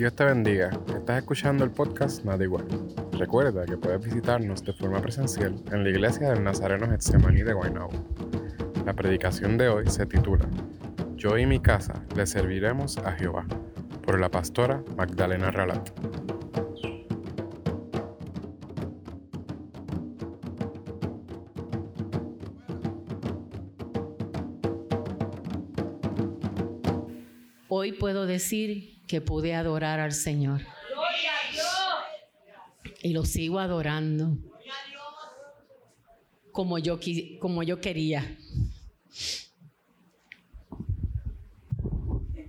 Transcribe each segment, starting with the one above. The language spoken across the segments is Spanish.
Dios te bendiga. Estás escuchando el podcast Nada Igual. Recuerda que puedes visitarnos de forma presencial en la iglesia del Nazareno Getsemaní de Guaynabo. La predicación de hoy se titula Yo y mi casa le serviremos a Jehová, por la pastora Magdalena Ralat. Hoy puedo decir que pude adorar al Señor. Y lo sigo adorando como yo, como yo quería.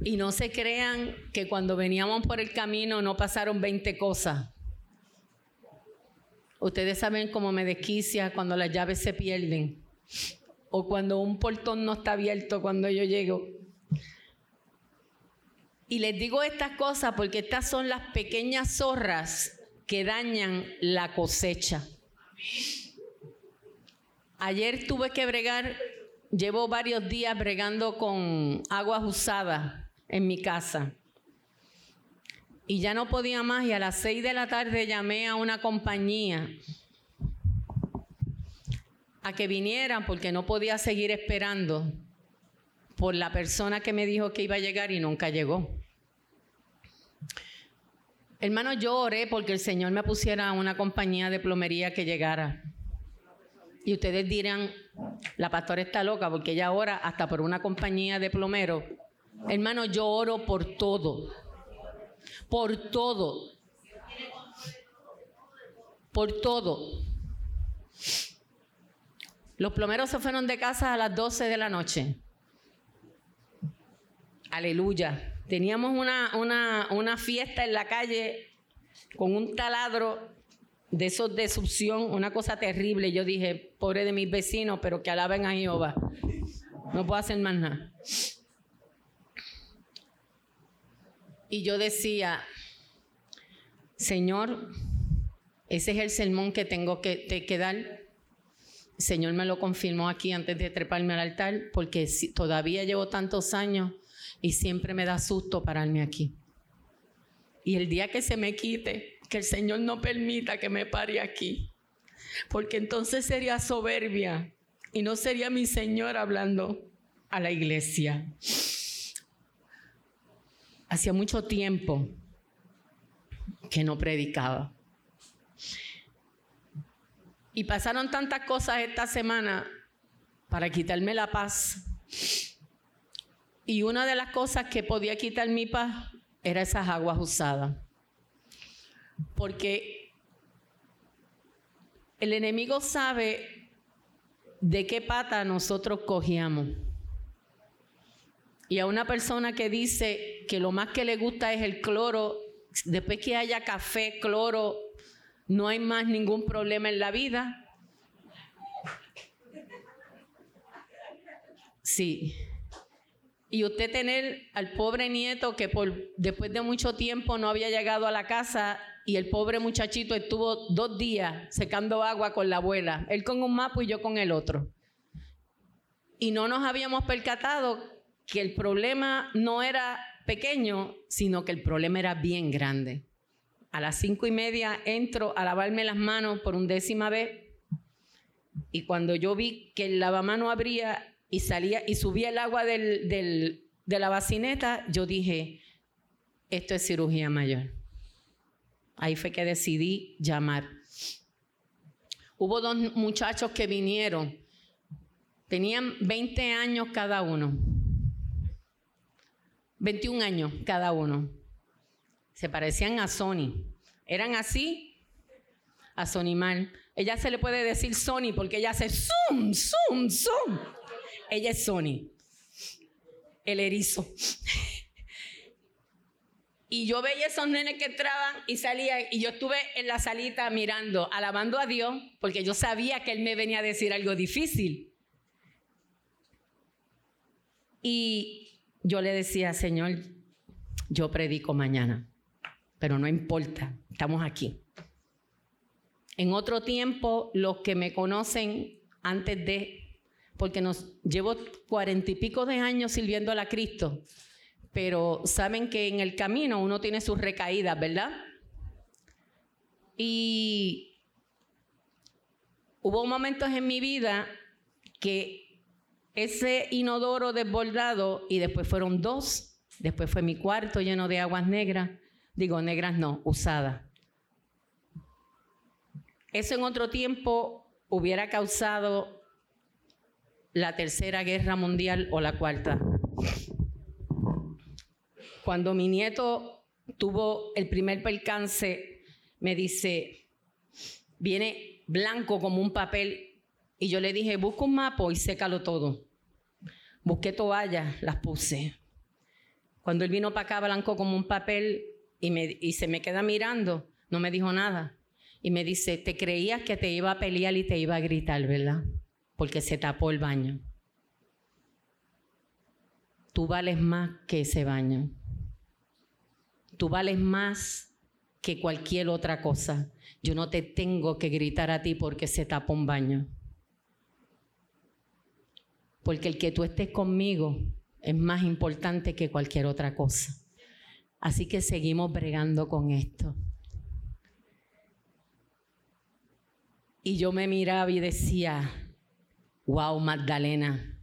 Y no se crean que cuando veníamos por el camino no pasaron 20 cosas. Ustedes saben cómo me desquicia cuando las llaves se pierden o cuando un portón no está abierto cuando yo llego. Y les digo estas cosas porque estas son las pequeñas zorras que dañan la cosecha. Ayer tuve que bregar, llevo varios días bregando con aguas usadas en mi casa. Y ya no podía más y a las seis de la tarde llamé a una compañía a que vinieran porque no podía seguir esperando por la persona que me dijo que iba a llegar y nunca llegó. Hermano, yo oré porque el Señor me pusiera una compañía de plomería que llegara. Y ustedes dirán, la pastora está loca porque ella ora hasta por una compañía de plomero. Hermano, yo oro por todo. Por todo. Por todo. Los plomeros se fueron de casa a las 12 de la noche. Aleluya. Teníamos una, una, una fiesta en la calle con un taladro de esos de succión, una cosa terrible. Yo dije, pobre de mis vecinos, pero que alaben a Jehová. No puedo hacer más nada. Y yo decía, Señor, ese es el sermón que tengo que, que dar. Señor me lo confirmó aquí antes de treparme al altar, porque todavía llevo tantos años y siempre me da susto pararme aquí. Y el día que se me quite, que el Señor no permita que me pare aquí, porque entonces sería soberbia y no sería mi Señor hablando a la iglesia. Hacía mucho tiempo que no predicaba. Y pasaron tantas cosas esta semana para quitarme la paz y una de las cosas que podía quitar mi paz era esas aguas usadas. Porque el enemigo sabe de qué pata nosotros cogíamos. Y a una persona que dice que lo más que le gusta es el cloro, después que haya café, cloro, no hay más ningún problema en la vida. Sí y usted tener al pobre nieto que después de mucho tiempo no había llegado a la casa y el pobre muchachito estuvo dos días secando agua con la abuela, él con un mapa y yo con el otro. Y no nos habíamos percatado que el problema no era pequeño, sino que el problema era bien grande. A las cinco y media entro a lavarme las manos por un décima vez y cuando yo vi que el lavamano abría y salía y subía el agua de la bacineta, yo dije, esto es cirugía mayor. Ahí fue que decidí llamar. Hubo dos muchachos que vinieron, tenían 20 años cada uno, 21 años cada uno. Se parecían a Sony. Eran así, a Sony Mal. Ella se le puede decir Sony porque ella hace zoom, zoom, zoom. Ella es Sony, el erizo. Y yo veía esos nenes que entraban y salían, y yo estuve en la salita mirando, alabando a Dios, porque yo sabía que Él me venía a decir algo difícil. Y yo le decía, Señor, yo predico mañana, pero no importa, estamos aquí. En otro tiempo, los que me conocen antes de porque nos llevo cuarenta y pico de años sirviendo a Cristo. pero saben que en el camino uno tiene sus recaídas, ¿verdad? Y hubo momentos en mi vida que ese inodoro desbordado, y después fueron dos, después fue mi cuarto lleno de aguas negras, digo negras no, usadas. Eso en otro tiempo hubiera causado la tercera guerra mundial o la cuarta. Cuando mi nieto tuvo el primer percance, me dice, viene blanco como un papel. Y yo le dije, busca un mapa y sécalo todo. Busqué toallas, las puse. Cuando él vino para acá blanco como un papel y, se me queda mirando, no me dijo nada. Y me dice, te creías que te iba a pelear y te iba a gritar, ¿verdad? Porque se tapó el baño. Tú vales más que ese baño. Tú vales más que cualquier otra cosa. Yo no te tengo que gritar a ti porque se tapa un baño. Porque el que tú estés conmigo es más importante que cualquier otra cosa. Así que seguimos bregando con esto. Y yo me miraba y decía, wow, Magdalena,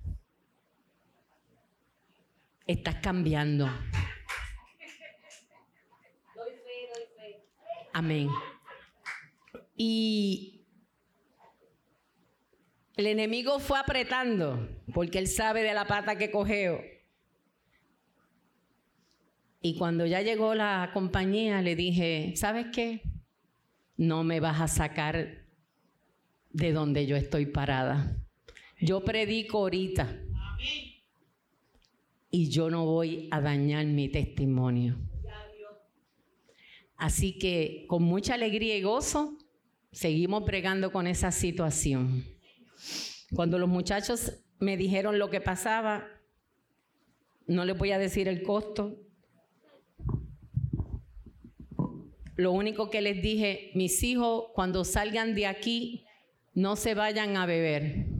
estás cambiando. Amén. Y el enemigo fue apretando, porque él sabe de la pata que cogeo. Y cuando ya llegó la compañía, le dije, ¿sabes qué? No me vas a sacar de donde yo estoy parada. Yo predico ahorita. Y yo no voy a dañar mi testimonio. Así que con mucha alegría y gozo seguimos bregando con esa situación. Cuando los muchachos me dijeron lo que pasaba, no les voy a decir el costo. Lo único que les dije, mis hijos, cuando salgan de aquí, no se vayan a beber.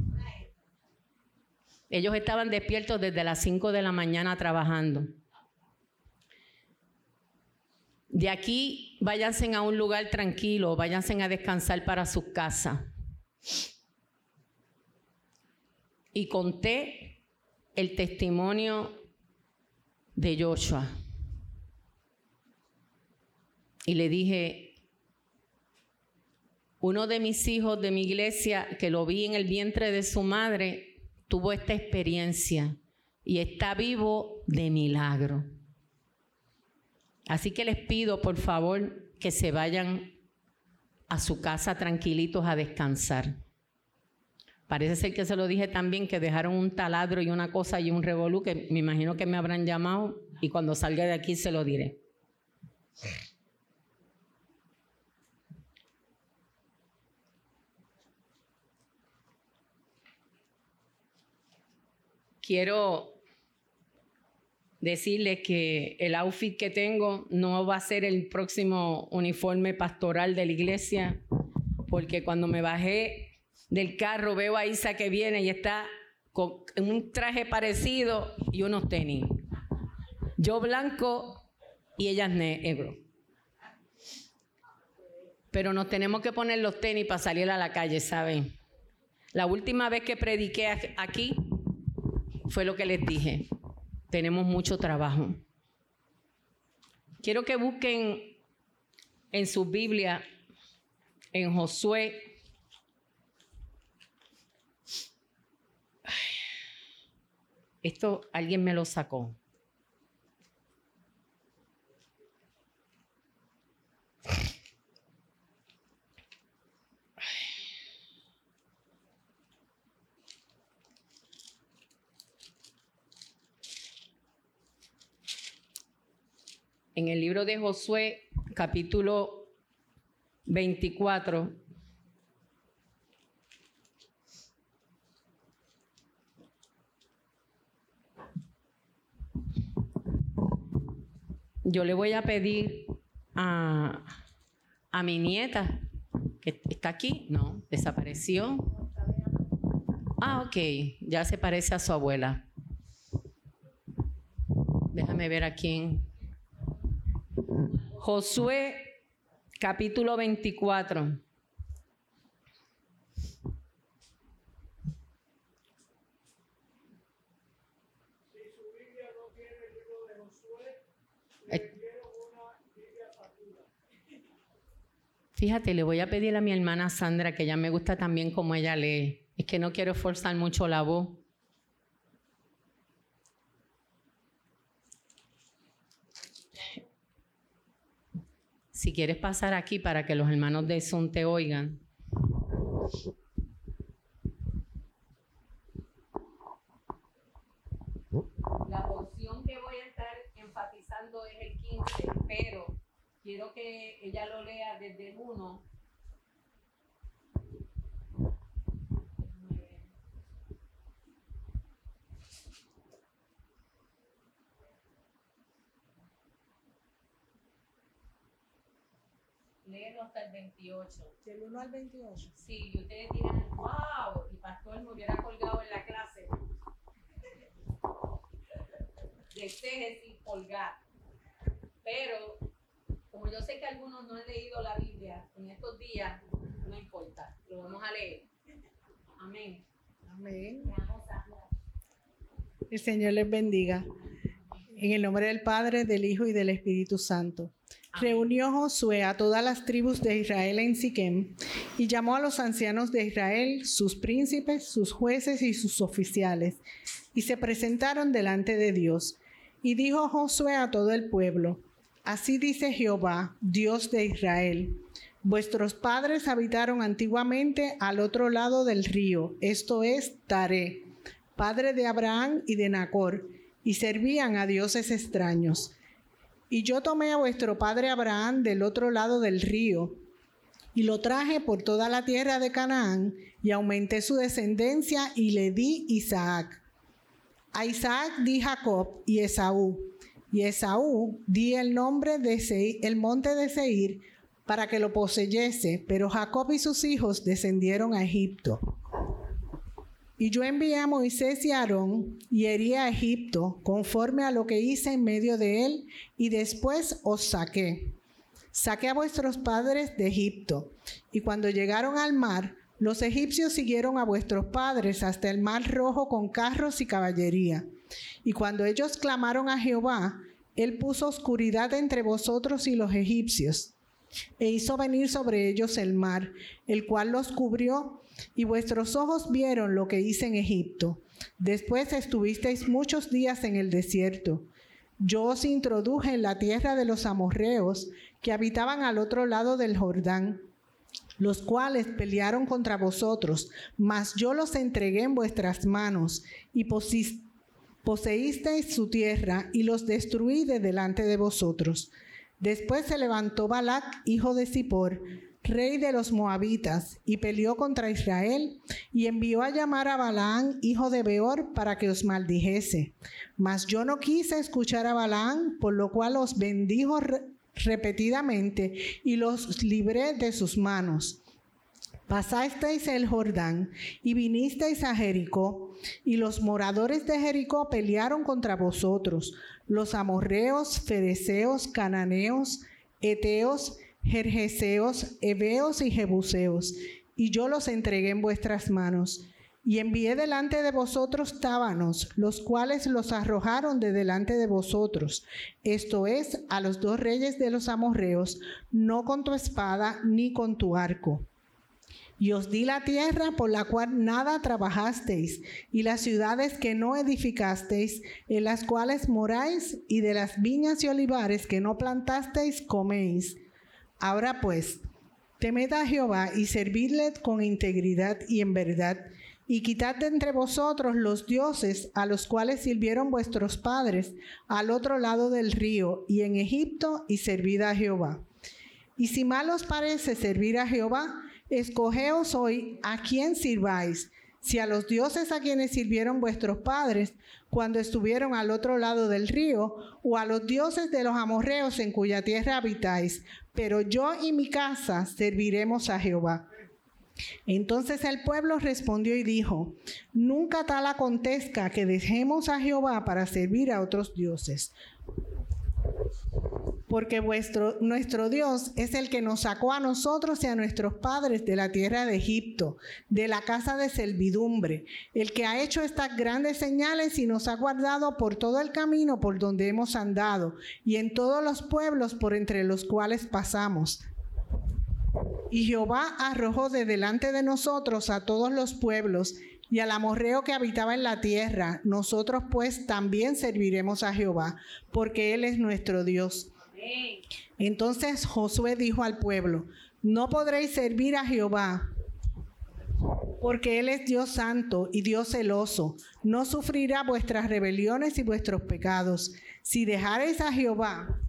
Ellos estaban despiertos desde las 5 de la mañana trabajando. De aquí váyanse a un lugar tranquilo, váyanse a descansar para su casa. Y conté el testimonio de Joshua. Y le dije, uno de mis hijos de mi iglesia, que lo vi en el vientre de su madre, tuvo esta experiencia y está vivo de milagro. Así que les pido, por favor, que se vayan a su casa tranquilitos a descansar. Parece ser que se lo dije también, que dejaron un taladro y una cosa y un revolú, que me imagino que me habrán llamado y cuando salga de aquí se lo diré. Quiero decirles que el outfit que tengo no va a ser el próximo uniforme pastoral de la iglesia, porque cuando me bajé del carro veo a Isa que viene y está con un traje parecido y unos tenis. Yo blanco y ella negro. Pero nos tenemos que poner los tenis para salir a la calle, ¿saben? La última vez que prediqué aquí fue lo que les dije tenemos mucho trabajo. Quiero que busquen en su Biblia, en Josué. Esto alguien me lo sacó. En el libro de Josué, capítulo 24. Yo le voy a pedir a, a mi nieta, que está aquí, no, desapareció. Ah, ok, ya se parece a su abuela. Déjame ver aquí en Josué capítulo 24. Fíjate, le voy a pedir a mi hermana Sandra, que ya me gusta también como ella lee. Es que no quiero forzar mucho la voz. Si quieres pasar aquí para que los hermanos de Zoom te oigan. La porción que voy a estar enfatizando es el 15, pero quiero que ella lo lea desde el 1. Hasta el 28. Del 1 al 28. Sí, y ustedes dirán, wow, y pastor me hubiera colgado en la clase. De y colgar. Pero como yo sé que algunos no han leído la Biblia en estos días, no importa, lo vamos a leer. Amén. Amén. El Señor les bendiga. En el nombre del Padre, del Hijo y del Espíritu Santo. Reunió Josué a todas las tribus de Israel en Siquem y llamó a los ancianos de Israel, sus príncipes, sus jueces y sus oficiales, y se presentaron delante de Dios. Y dijo Josué a todo el pueblo, Así dice Jehová, Dios de Israel. Vuestros padres habitaron antiguamente al otro lado del río, esto es Taré, padre de Abraham y de Nacor, y servían a dioses extraños. Y yo tomé a vuestro padre Abraham del otro lado del río, y lo traje por toda la tierra de Canaán, y aumenté su descendencia, y le di Isaac. A Isaac di Jacob y Esaú y Esaú di el nombre de Seir, el monte de Seir para que lo poseyese, pero Jacob y sus hijos descendieron a Egipto. Y yo envié a Moisés y a Aarón y herí a Egipto conforme a lo que hice en medio de él, y después os saqué. Saqué a vuestros padres de Egipto, y cuando llegaron al mar, los egipcios siguieron a vuestros padres hasta el mar rojo con carros y caballería. Y cuando ellos clamaron a Jehová, él puso oscuridad entre vosotros y los egipcios, e hizo venir sobre ellos el mar, el cual los cubrió, y vuestros ojos vieron lo que hice en Egipto. Después estuvisteis muchos días en el desierto. Yo os introduje en la tierra de los amorreos que habitaban al otro lado del Jordán, los cuales pelearon contra vosotros, mas yo los entregué en vuestras manos y poseísteis su tierra y los destruí de delante de vosotros. Después se levantó Balac, hijo de Zippor, rey de los moabitas, y peleó contra Israel, y envió a llamar a Balaán, hijo de Beor, para que os maldijese. Mas yo no quise escuchar a Balaán, por lo cual os bendijo repetidamente y los libré de sus manos. Pasasteis el Jordán y vinisteis a Jericó, y los moradores de Jericó pelearon contra vosotros, los amorreos, fereceos, cananeos, jerjeseos, heveos y jebuseos, y yo los entregué en vuestras manos. Y envié delante de vosotros tábanos, los cuales los arrojaron de delante de vosotros, esto es, a los dos reyes de los amorreos, no con tu espada ni con tu arco y os di la tierra por la cual nada trabajasteis, y las ciudades que no edificasteis, en las cuales moráis, y de las viñas y olivares que no plantasteis, coméis. Ahora pues, temed a Jehová y servidle con integridad y en verdad, y quitad de entre vosotros los dioses a los cuales sirvieron vuestros padres al otro lado del río y en Egipto, y servid a Jehová. Y si mal os parece servir a Jehová, Escogeos hoy a quién sirváis, si a los dioses a quienes sirvieron vuestros padres cuando estuvieron al otro lado del río, o a los dioses de los amorreos en cuya tierra habitáis, pero yo y mi casa serviremos a Jehová. Entonces el pueblo respondió y dijo, nunca tal acontezca que dejemos a Jehová para servir a otros dioses. Porque nuestro Dios es el que nos sacó a nosotros y a nuestros padres de la tierra de Egipto, de la casa de servidumbre, el que ha hecho estas grandes señales y nos ha guardado por todo el camino por donde hemos andado y en todos los pueblos por entre los cuales pasamos y Jehová arrojó de delante de nosotros a todos los pueblos y al amorreo que habitaba en la tierra. Nosotros pues también serviremos a Jehová, porque Él es nuestro Dios. Entonces Josué dijo al pueblo, no podréis servir a Jehová, porque Él es Dios santo y Dios celoso. No sufrirá vuestras rebeliones y vuestros pecados. Si dejareis a Jehová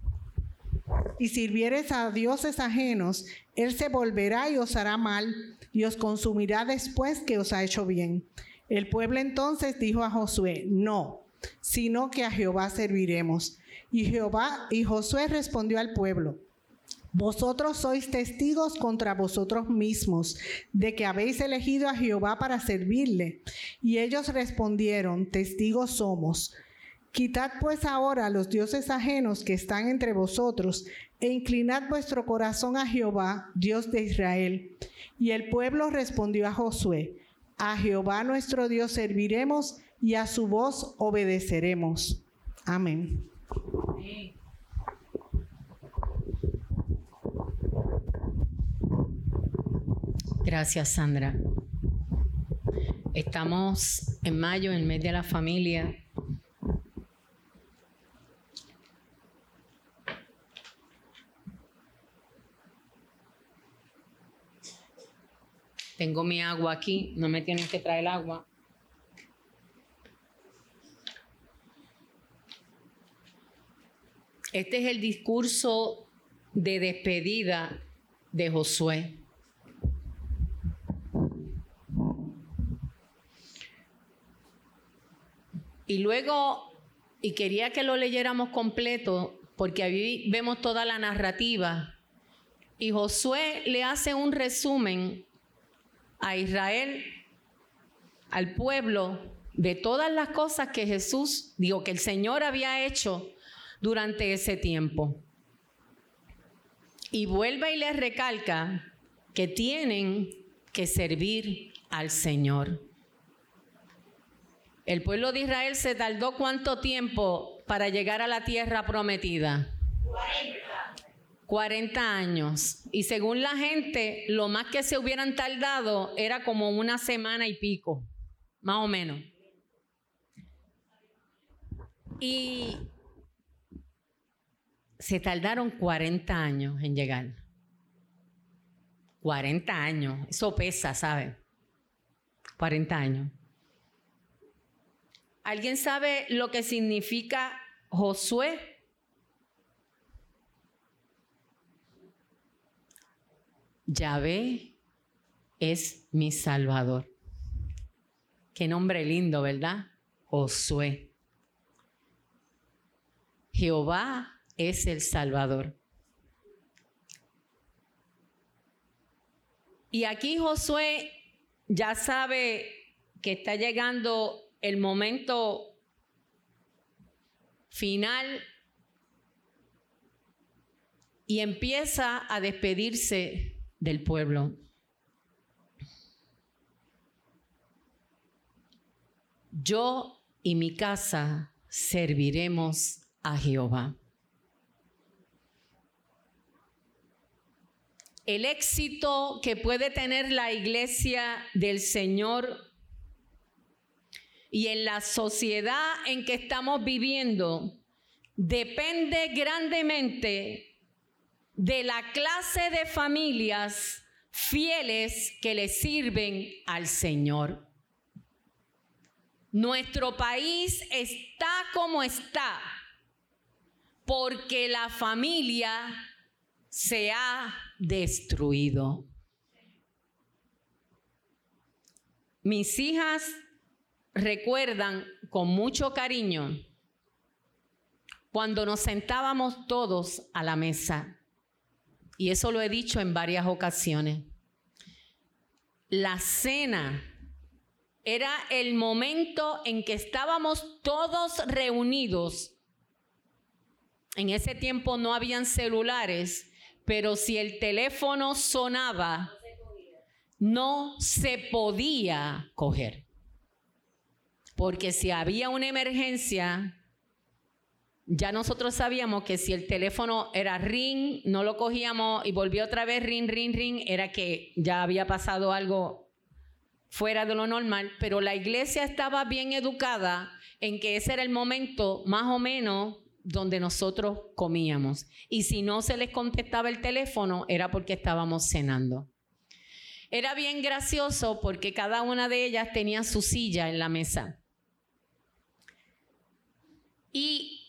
y sirvieres a dioses ajenos, él se volverá y os hará mal y os consumirá después que os ha hecho bien. El pueblo entonces dijo a Josué, no, sino que a Jehová serviremos. Y Jehová y Josué respondió al pueblo, vosotros sois testigos contra vosotros mismos de que habéis elegido a Jehová para servirle. Y ellos respondieron, testigos somos. Quitad pues ahora los dioses ajenos que están entre vosotros e inclinad vuestro corazón a Jehová, Dios de Israel. Y el pueblo respondió a Josué, a Jehová nuestro Dios serviremos y a su voz obedeceremos. Amén. Gracias, Sandra. Estamos en mayo, en el mes de la familia, Tengo mi agua aquí, no me tienen que traer agua. Este es el discurso de despedida de Josué. Y luego, y quería que lo leyéramos completo, porque ahí vemos toda la narrativa. Y Josué le hace un resumen a Israel, al pueblo, de todas las cosas que Jesús, digo, que el Señor había hecho durante ese tiempo. Y vuelve y les recalca que tienen que servir al Señor. El pueblo de Israel se tardó cuánto tiempo para llegar a la tierra prometida? 40 años. Y según la gente, lo más que se hubieran tardado era como una semana y pico, más o menos. Y se tardaron 40 años en llegar. 40 años, eso pesa, ¿sabe? 40 años. ¿Alguien sabe lo que significa Josué? Yahvé es mi Salvador. Qué nombre lindo, ¿verdad? Josué. Jehová es el Salvador. Y aquí Josué ya sabe que está llegando el momento final y empieza a despedirse del pueblo. Yo y mi casa serviremos a Jehová. El éxito que puede tener la iglesia del Señor y en la sociedad en que estamos viviendo depende grandemente de la clase de familias fieles que le sirven al Señor. Nuestro país está como está porque la familia se ha destruido. Mis hijas recuerdan con mucho cariño cuando nos sentábamos todos a la mesa y eso lo he dicho en varias ocasiones. la cena era el momento en que estábamos todos reunidos. En ese tiempo no habían celulares, pero si el teléfono sonaba, no se podía coger. Porque si había una emergencia, ya nosotros sabíamos que si el teléfono era ring, no lo cogíamos y volvió otra vez ring, ring, ring, era que ya había pasado algo fuera de lo normal, pero la iglesia estaba bien educada en que ese era el momento más o menos donde nosotros comíamos. Y si no se les contestaba el teléfono, era porque estábamos cenando. Era bien gracioso porque cada una de ellas tenía su silla en la mesa. Y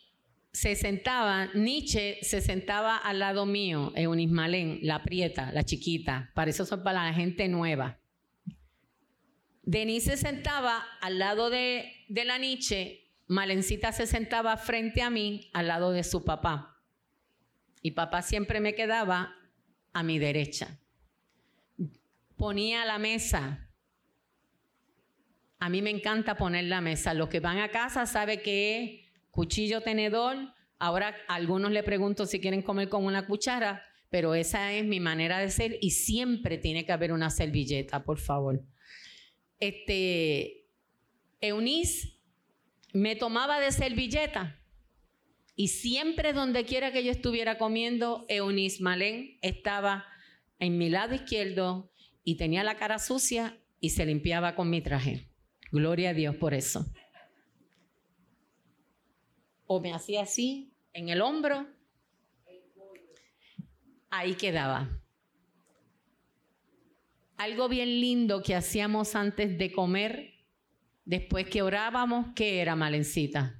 se sentaba, Nietzsche se sentaba al lado mío, Eunice Malén, la prieta, la chiquita, para eso son para la gente nueva. Denise se sentaba al lado de, de la Nietzsche, Malencita se sentaba frente a mí, al lado de su papá. Y papá siempre me quedaba a mi derecha. Ponía la mesa. A mí me encanta poner la mesa. Los que van a casa saben que cuchillo, tenedor. Ahora algunos le pregunto si quieren comer con una cuchara, pero esa es mi manera de ser y siempre tiene que haber una servilleta, por favor. Este, Eunice me tomaba de servilleta y siempre donde quiera que yo estuviera comiendo, Eunice Malén estaba en mi lado izquierdo y tenía la cara sucia y se limpiaba con mi traje. Gloria a Dios por eso o me hacía así en el hombro, ahí quedaba. Algo bien lindo que hacíamos antes de comer, después que orábamos, ¿qué era, Malencita?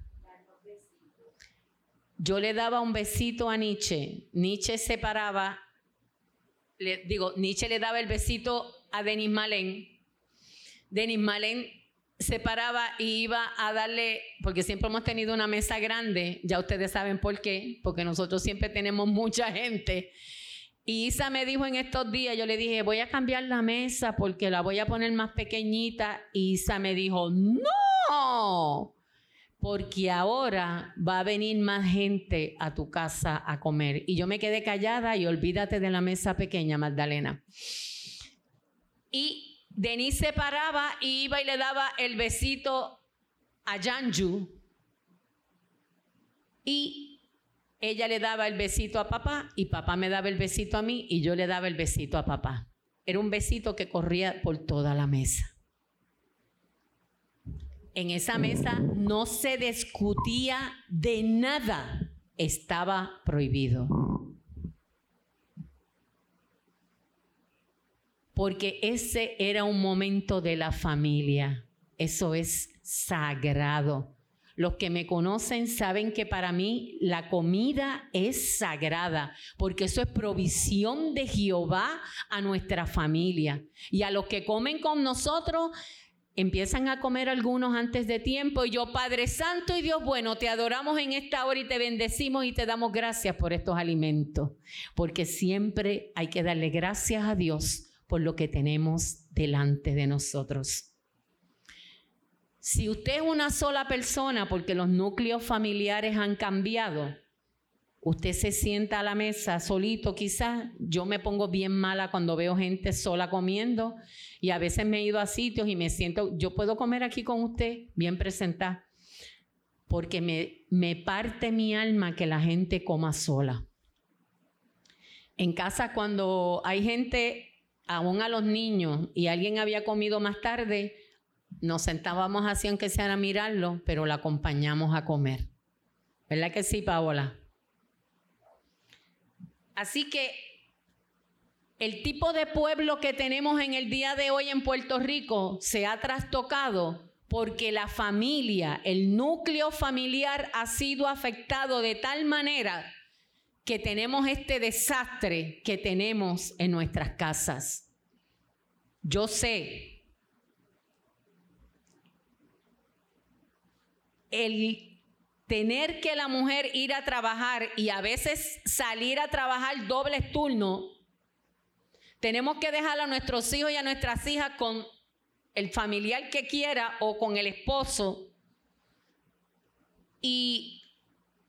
Yo le daba un besito a Nietzsche. Nietzsche se paraba, le, digo, Nietzsche le daba el besito a Denis Malen. Denis Malen se paraba y iba a darle, porque siempre hemos tenido una mesa grande, ya ustedes saben por qué, porque nosotros siempre tenemos mucha gente. Y Isa me dijo en estos días, yo le dije, voy a cambiar la mesa porque la voy a poner más pequeñita. Y Isa me dijo, no, porque ahora va a venir más gente a tu casa a comer. Y yo me quedé callada y olvídate de la mesa pequeña, Magdalena. Y Denise se paraba y iba y le daba el besito a Janju. Y ella le daba el besito a papá y papá me daba el besito a mí y yo le daba el besito a papá. Era un besito que corría por toda la mesa. En esa mesa no se discutía de nada, estaba prohibido. porque ese era un momento de la familia. Eso es sagrado. Los que me conocen saben que para mí la comida es sagrada, porque eso es provisión de Jehová a nuestra familia. Y a los que comen con nosotros, empiezan a comer algunos antes de tiempo. Y yo, Padre Santo y Dios bueno, te adoramos en esta hora y te bendecimos y te damos gracias por estos alimentos, porque siempre hay que darle gracias a Dios por lo que tenemos delante de nosotros. Si usted es una sola persona porque los núcleos familiares han cambiado, usted se sienta a la mesa solito quizás, yo me pongo bien mala cuando veo gente sola comiendo y a veces me he ido a sitios y me siento, yo puedo comer aquí con usted bien presentada, porque me, me parte mi alma que la gente coma sola. En casa cuando hay gente aún a los niños y alguien había comido más tarde, nos sentábamos así aunque sea a mirarlo, pero la acompañamos a comer. ¿Verdad que sí, Paola? Así que el tipo de pueblo que tenemos en el día de hoy en Puerto Rico se ha trastocado porque la familia, el núcleo familiar ha sido afectado de tal manera que tenemos este desastre que tenemos en nuestras casas. Yo sé, el tener que la mujer ir a trabajar y a veces salir a trabajar doble turno, Tenemos que dejar a nuestros hijos y a nuestras hijas con el familiar que quiera o con el esposo. Y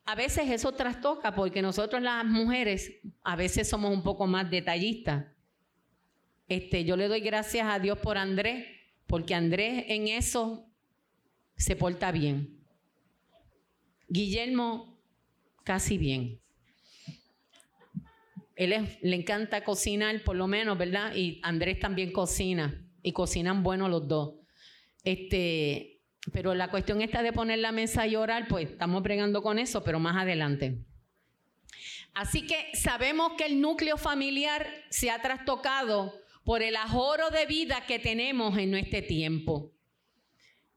a veces eso trastoca porque nosotros las mujeres a veces somos un poco más detallistas. Este, yo le doy gracias a Dios por Andrés, porque Andrés en eso se porta bien. Guillermo casi bien. Él le encanta cocinar, por lo menos, ¿verdad? Y Andrés también cocina. Y cocinan bueno los dos. Este, pero la cuestión está de poner la mesa y orar, pues estamos bregando con eso, pero más adelante. Así que sabemos que el núcleo familiar se ha trastocado por el ajoro de vida que tenemos en nuestro tiempo.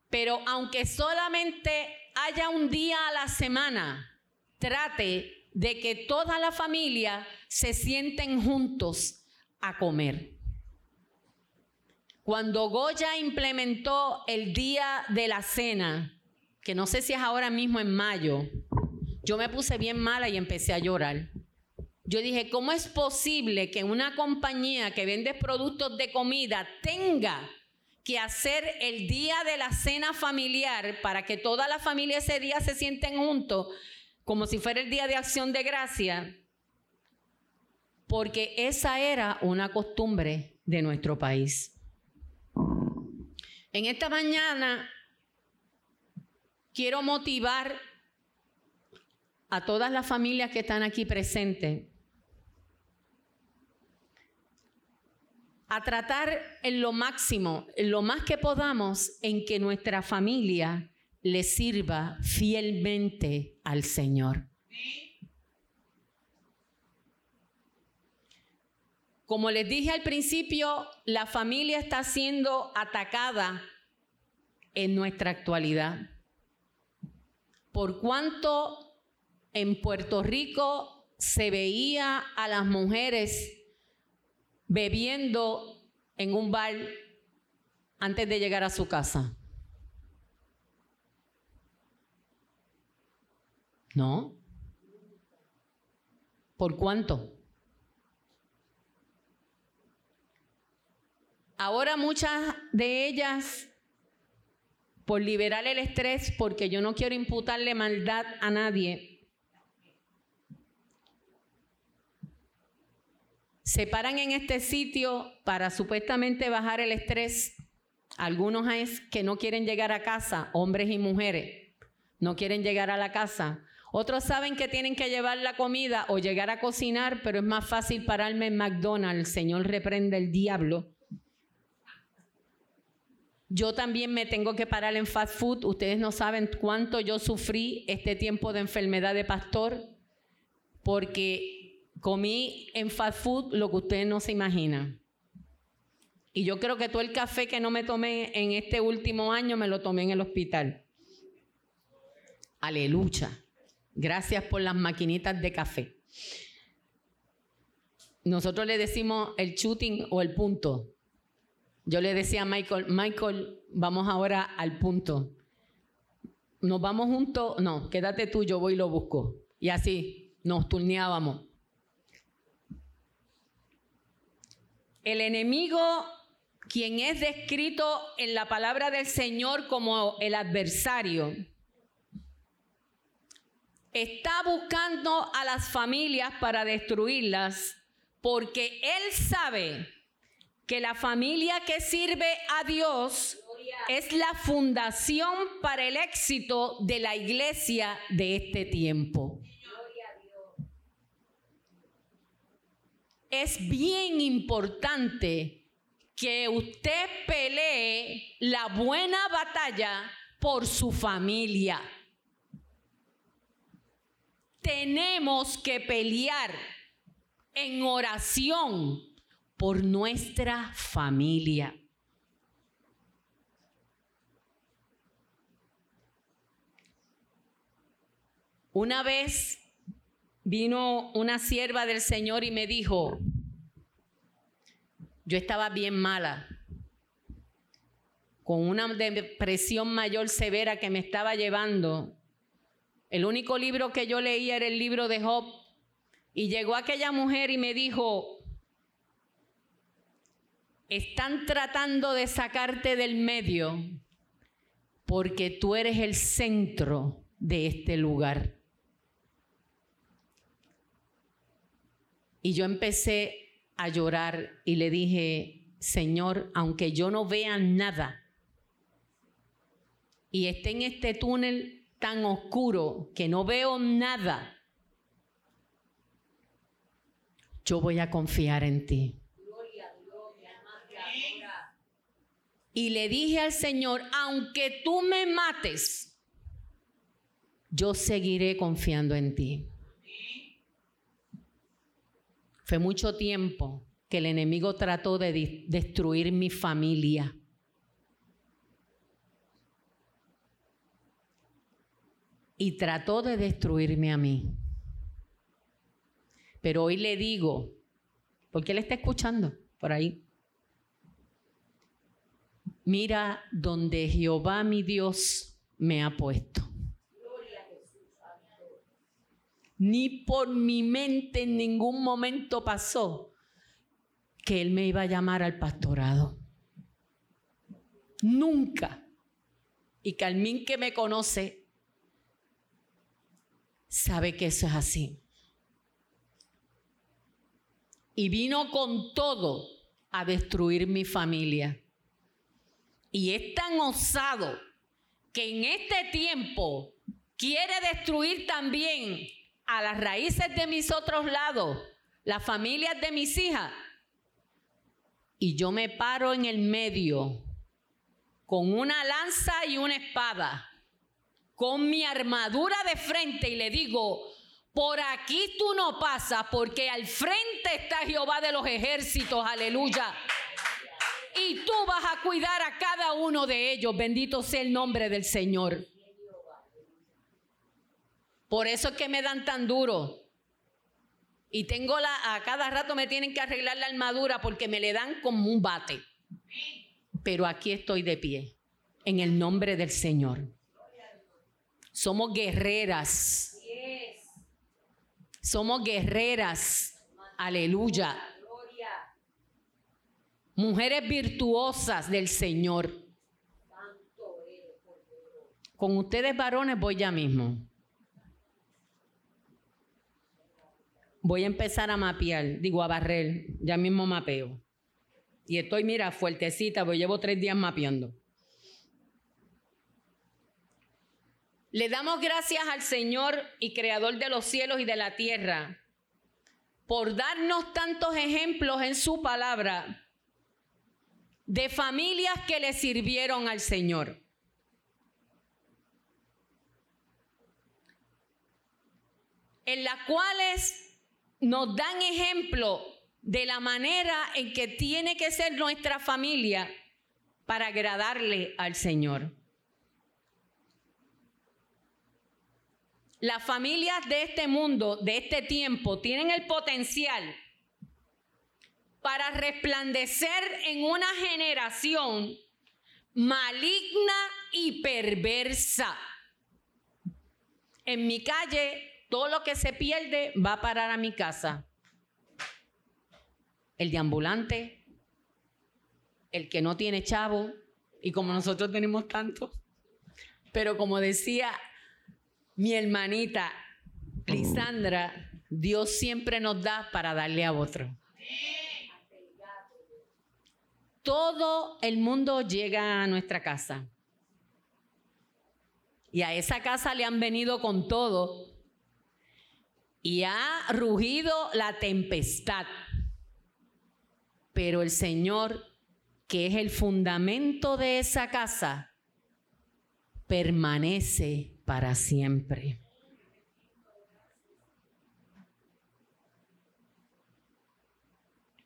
Pero aunque solamente haya un día a la semana, trate de que toda la familia se sienten juntos a comer. Cuando Goya implementó el día de la cena, que no sé si es ahora mismo en mayo, yo me puse bien mala y empecé a llorar. Yo dije, ¿cómo es posible que una compañía que vende productos de comida tenga que hacer el día de la cena familiar para que toda la familia ese día se sienten juntos como si fuera el día de acción de gracia, porque esa era una costumbre de nuestro país. En esta mañana quiero motivar a todas las familias que están aquí presentes a tratar en lo máximo, en lo más que podamos, en que nuestra familia le sirva fielmente al Señor. Como les dije al principio, la familia está siendo atacada en nuestra actualidad. Por cuanto en Puerto Rico se veía a las mujeres bebiendo en un bar antes de llegar a su casa. No. ¿Por cuánto? Ahora muchas de ellas, por liberar el estrés, porque yo no quiero imputarle maldad a nadie, se paran en este sitio para supuestamente bajar el estrés. Algunos es que no quieren llegar a casa, hombres y mujeres, no quieren llegar a la casa otros saben que tienen que llevar la comida o llegar a cocinar, pero es más fácil pararme en McDonald's. Señor, reprende el diablo. Yo también me tengo que parar en fast food. Ustedes no saben cuánto yo sufrí este tiempo de enfermedad de pastor porque comí en fast food lo que ustedes no se imaginan. Y yo creo que todo el café que no me tomé en este último año me lo tomé en el hospital. Aleluya. Gracias por las maquinitas de café. Nosotros le decimos el shooting o el punto. Yo le decía a Michael, Michael, vamos ahora al punto. ¿Nos vamos juntos? No, quédate tú, yo voy y lo busco. Y así nos turneábamos. El enemigo, quien es descrito en la palabra del Señor como el adversario, está buscando a las familias para destruirlas porque Él sabe que la familia que sirve a Dios es la fundación para el éxito de la iglesia de este tiempo. Es bien importante que usted pelee la buena batalla por su familia tenemos que pelear en oración por nuestra familia. Una vez vino una sierva del Señor y me dijo, yo estaba bien mala, con una depresión mayor severa que me estaba llevando el único libro que yo leía era el libro de Job. Y llegó aquella mujer y me dijo, están tratando de sacarte del medio porque tú eres el centro de este lugar. Y yo empecé a llorar y le dije, Señor, aunque yo no vea nada y esté en este túnel tan oscuro que no veo nada, yo voy a confiar en ti. Y le dije al Señor, aunque tú me mates, yo seguiré confiando en ti. Fue mucho tiempo que el enemigo trató de destruir mi familia. Y trató de destruirme a mí. Pero hoy le digo, porque él está escuchando por ahí. Mira donde Jehová mi Dios me ha puesto. Ni por mi mente en ningún momento pasó que Él me iba a llamar al pastorado. Nunca. Y Calmín que me conoce sabe que eso es así. Y vino con todo a destruir mi familia. Y es tan osado que en este tiempo quiere destruir también a las raíces de mis otros lados, las familias de mis hijas. Y yo me paro en el medio con una lanza y una espada, con mi armadura de frente y le digo, por aquí tú no pasas porque al frente está Jehová de los ejércitos, aleluya y tú vas a cuidar a cada uno de ellos. Bendito sea el nombre del Señor. Por eso es que me dan tan duro. Y tengo la, a cada rato me tienen que arreglar la armadura porque me le dan como un bate. Pero aquí estoy de pie, en el nombre del Señor. Somos guerreras. Somos guerreras. Aleluya mujeres virtuosas del Señor. Con ustedes varones voy ya mismo. Voy a empezar a mapear, digo a barrer, ya mismo mapeo. Y estoy, mira, fuertecita, porque llevo tres días mapeando. Le damos gracias al Señor y Creador de los cielos y de la tierra por darnos tantos ejemplos en su palabra de familias que le sirvieron al Señor. En las cuales nos dan ejemplo de la manera en que tiene que ser nuestra familia para agradarle al Señor. Las familias de este mundo, de este tiempo, tienen el potencial para resplandecer en una generación maligna y perversa. En mi calle, todo lo que se pierde va a parar a mi casa. El de ambulante, el que no tiene chavo, y como nosotros tenemos tanto. Pero como decía mi hermanita Lisandra, Dios siempre nos da para darle a otro todo el mundo llega a nuestra casa. Y a esa casa le han venido con todo. Y ha rugido la tempestad. Pero el Señor, que es el fundamento de esa casa, permanece para siempre.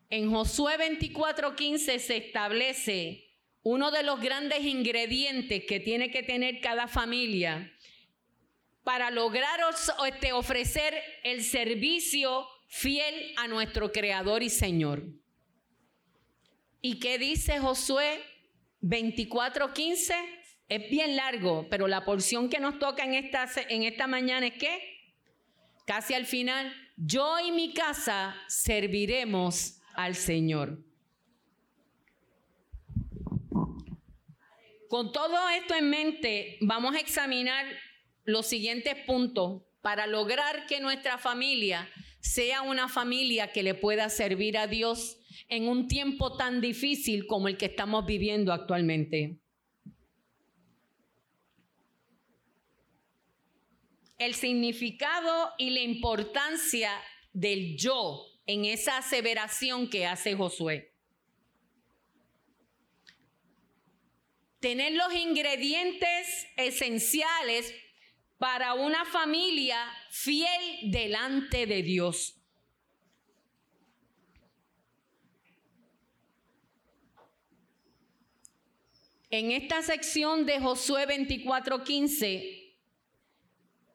En Josué 24:15 se establece uno de los grandes ingredientes que tiene que tener cada familia para lograr este, ofrecer el servicio fiel a nuestro Creador y Señor. ¿Y qué dice Josué 24:15? Es bien largo, pero la porción que nos toca en esta, en esta mañana es que, casi al final, yo y mi casa serviremos al Señor. Con todo esto en mente, vamos a examinar los siguientes puntos para lograr que nuestra familia sea una familia que le pueda servir a Dios en un tiempo tan difícil como el que estamos viviendo actualmente. El significado y la importancia del yo en esa aseveración que hace Josué. Tener los ingredientes esenciales para una familia fiel delante de Dios. En esta sección de Josué 24:15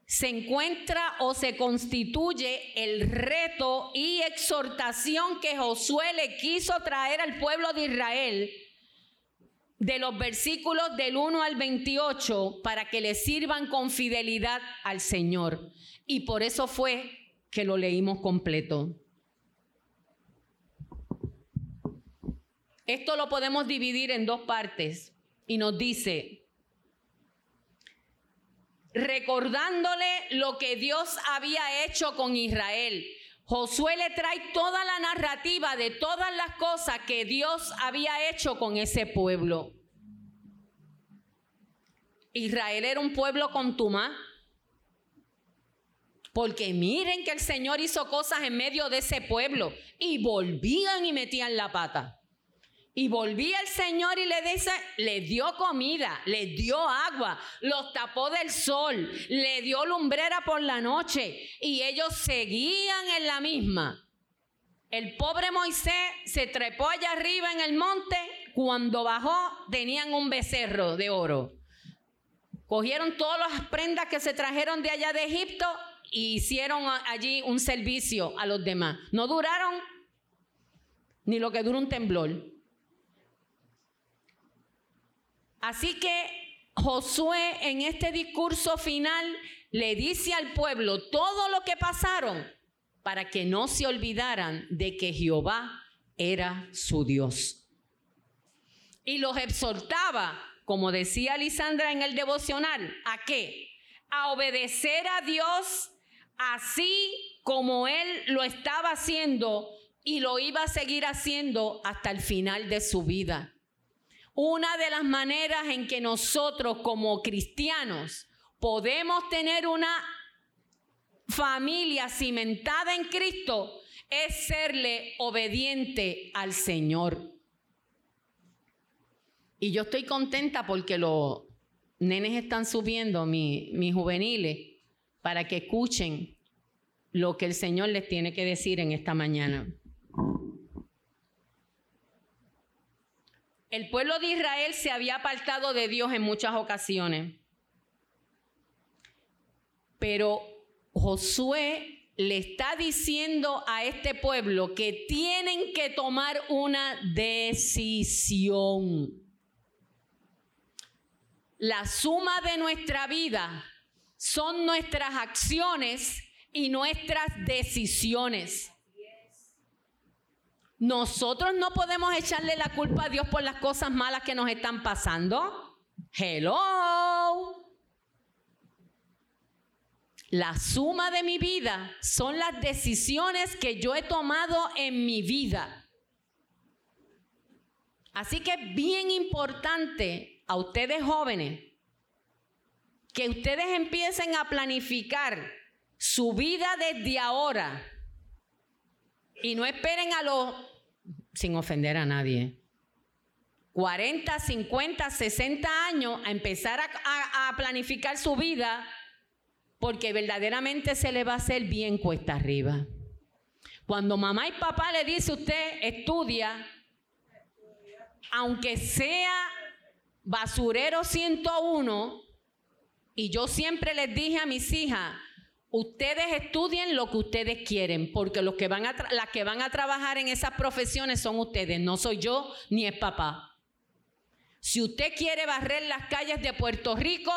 se encuentra o se constituye el reto y exhortación que Josué le quiso traer al pueblo de Israel de los versículos del 1 al 28 para que le sirvan con fidelidad al Señor. Y por eso fue que lo leímos completo. Esto lo podemos dividir en dos partes y nos dice, recordándole lo que Dios había hecho con Israel. Josué le trae toda la narrativa de todas las cosas que Dios había hecho con ese pueblo. Israel era un pueblo contumaz. Porque miren que el Señor hizo cosas en medio de ese pueblo y volvían y metían la pata. Y volvía el Señor y le dice, le dio comida, le dio agua, los tapó del sol, le dio lumbrera por la noche y ellos seguían en la misma. El pobre Moisés se trepó allá arriba en el monte, cuando bajó tenían un becerro de oro. Cogieron todas las prendas que se trajeron de allá de Egipto e hicieron allí un servicio a los demás. No duraron ni lo que dura un temblor. Así que Josué en este discurso final le dice al pueblo todo lo que pasaron para que no se olvidaran de que Jehová era su Dios. Y los exhortaba, como decía Lisandra en el devocional, ¿a qué? A obedecer a Dios así como él lo estaba haciendo y lo iba a seguir haciendo hasta el final de su vida. Una de las maneras en que nosotros como cristianos podemos tener una familia cimentada en Cristo es serle obediente al Señor. Y yo estoy contenta porque los nenes están subiendo, mis juveniles, para que escuchen lo que el Señor les tiene que decir en esta mañana. El pueblo de Israel se había apartado de Dios en muchas ocasiones. Pero Josué le está diciendo a este pueblo que tienen que tomar una decisión. La suma de nuestra vida son nuestras acciones y nuestras decisiones. Nosotros no podemos echarle la culpa a Dios por las cosas malas que nos están pasando. Hello. La suma de mi vida son las decisiones que yo he tomado en mi vida. Así que es bien importante a ustedes jóvenes que ustedes empiecen a planificar su vida desde ahora y no esperen a los sin ofender a nadie. 40, 50, 60 años a empezar a, planificar su vida porque verdaderamente se le va a hacer bien cuesta arriba. Cuando mamá y papá le dice a usted estudia, aunque sea basurero 101, y yo siempre les dije a mis hijas, Ustedes estudien lo que ustedes quieren, porque los que van a las que van a trabajar en esas profesiones son ustedes, no soy yo ni es papá. Si usted quiere barrer las calles de Puerto Rico,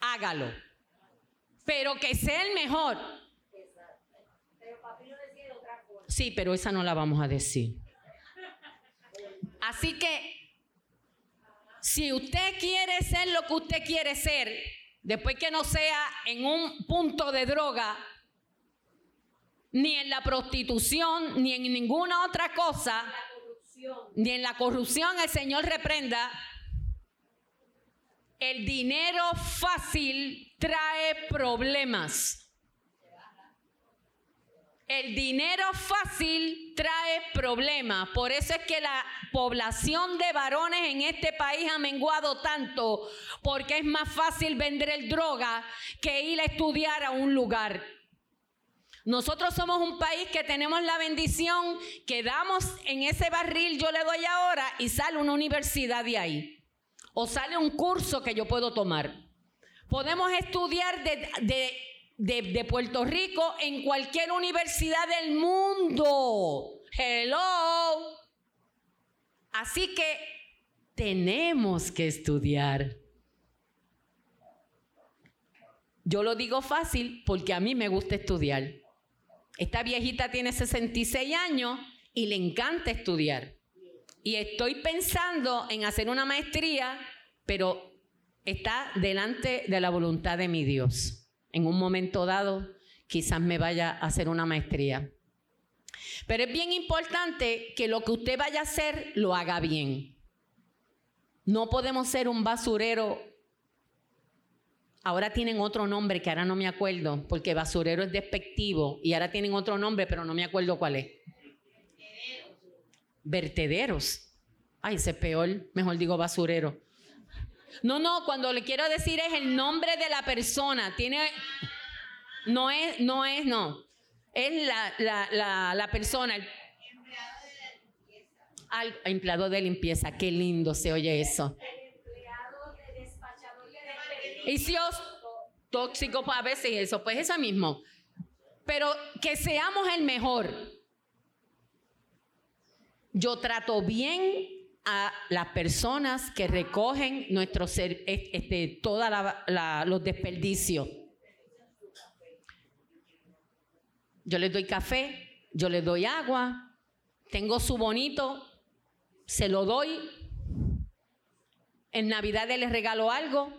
hágalo. Pero que sea el mejor. Sí, pero esa no la vamos a decir. Así que si usted quiere ser lo que usted quiere ser, después que no sea en un punto de droga, ni en la prostitución, ni en ninguna otra cosa, ni en la corrupción, el Señor reprenda. El dinero fácil trae problemas. El dinero fácil trae problemas. Por eso es que la población de varones en este país ha menguado tanto, porque es más fácil vender el droga que ir a estudiar a un lugar. Nosotros somos un país que tenemos la bendición que damos en ese barril, yo le doy ahora y sale una universidad de ahí. O sale un curso que yo puedo tomar. Podemos estudiar de, de de, Puerto Rico en cualquier universidad del mundo. Hello. Así que tenemos que estudiar. Yo lo digo fácil porque a mí me gusta estudiar. Esta viejita tiene 66 años y le encanta estudiar. Y estoy pensando en hacer una maestría, pero está delante de la voluntad de mi Dios en un momento dado quizás me vaya a hacer una maestría. Pero es bien importante que lo que usted vaya a hacer lo haga bien. No podemos ser un basurero. Ahora tienen otro nombre que ahora no me acuerdo, porque basurero es despectivo y ahora tienen otro nombre, pero no me acuerdo cuál es. Vertederos. Ay, ese es peor, mejor digo basurero. No, no, cuando le quiero decir es el nombre de la persona. Tiene. No es, no es, no. Es la, la, la, persona. El, al empleado de limpieza. Qué lindo se oye eso. Y si os tóxico pues, a veces eso, pues eso mismo. Pero que seamos el mejor. Yo trato bien a las personas que recogen nuestro ser, este, todos los desperdicios. Yo les doy café, yo les doy agua, tengo su bonito, se lo doy. En Navidad les regalo algo.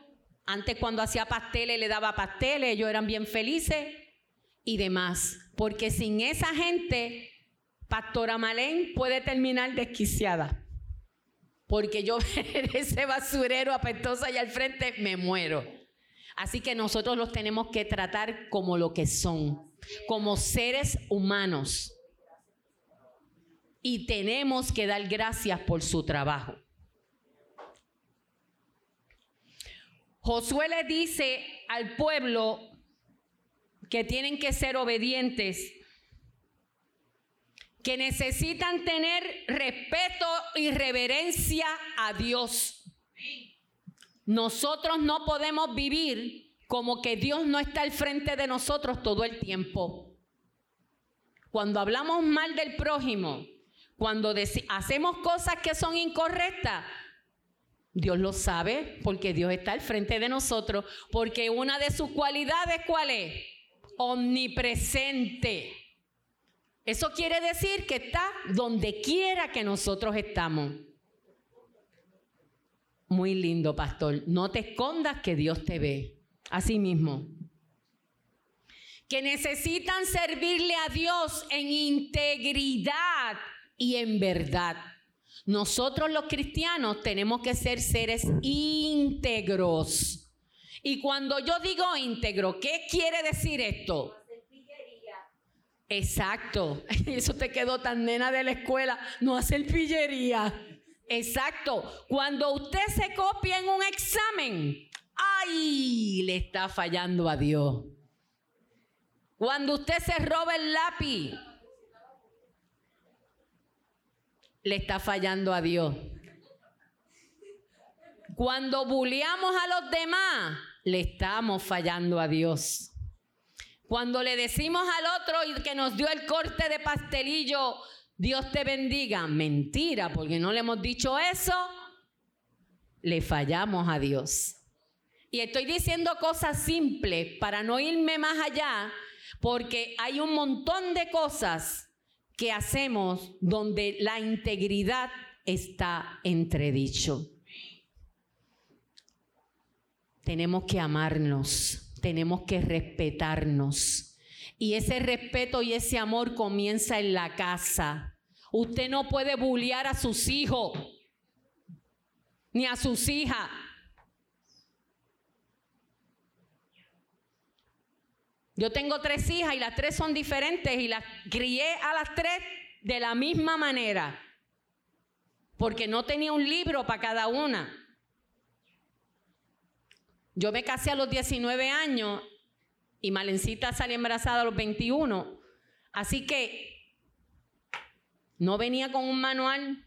Antes cuando hacía pasteles le daba pasteles, ellos eran bien felices y demás. Porque sin esa gente, Pastora Malén puede terminar desquiciada porque yo ver ese basurero apestoso allá al frente me muero. Así que nosotros los tenemos que tratar como lo que son, como seres humanos. Y tenemos que dar gracias por su trabajo. Josué le dice al pueblo que tienen que ser obedientes que necesitan tener respeto y reverencia a Dios. Nosotros no podemos vivir como que Dios no está al frente de nosotros todo el tiempo. Cuando hablamos mal del prójimo, cuando hacemos cosas que son incorrectas, Dios lo sabe porque Dios está al frente de nosotros, porque una de sus cualidades, ¿cuál es? Omnipresente. Eso quiere decir que está donde quiera que nosotros estamos. Muy lindo, pastor. No te escondas que Dios te ve. Así mismo. Que necesitan servirle a Dios en integridad y en verdad. Nosotros los cristianos tenemos que ser seres íntegros. Y cuando yo digo íntegro, ¿qué quiere decir esto? Exacto. Eso te quedó tan nena de la escuela. No hacer pillería. Exacto. Cuando usted se copia en un examen, ¡ay! Le está fallando a Dios. Cuando usted se roba el lápiz, le está fallando a Dios. Cuando bulleamos a los demás, le estamos fallando a Dios. Cuando le decimos al otro que nos dio el corte de pastelillo, Dios te bendiga, mentira, porque no le hemos dicho eso, le fallamos a Dios. Y estoy diciendo cosas simples para no irme más allá, porque hay un montón de cosas que hacemos donde la integridad está entredicho. tenemos que amarnos, tenemos que respetarnos. Y ese respeto y ese amor comienza en la casa. Usted no puede bullear a sus hijos ni a sus hijas. Yo tengo tres hijas y las tres son diferentes y las crié a las tres de la misma manera, porque no tenía un libro para cada una. Yo me casé a los 19 años y Malencita salió embarazada a los 21, así que no venía con un manual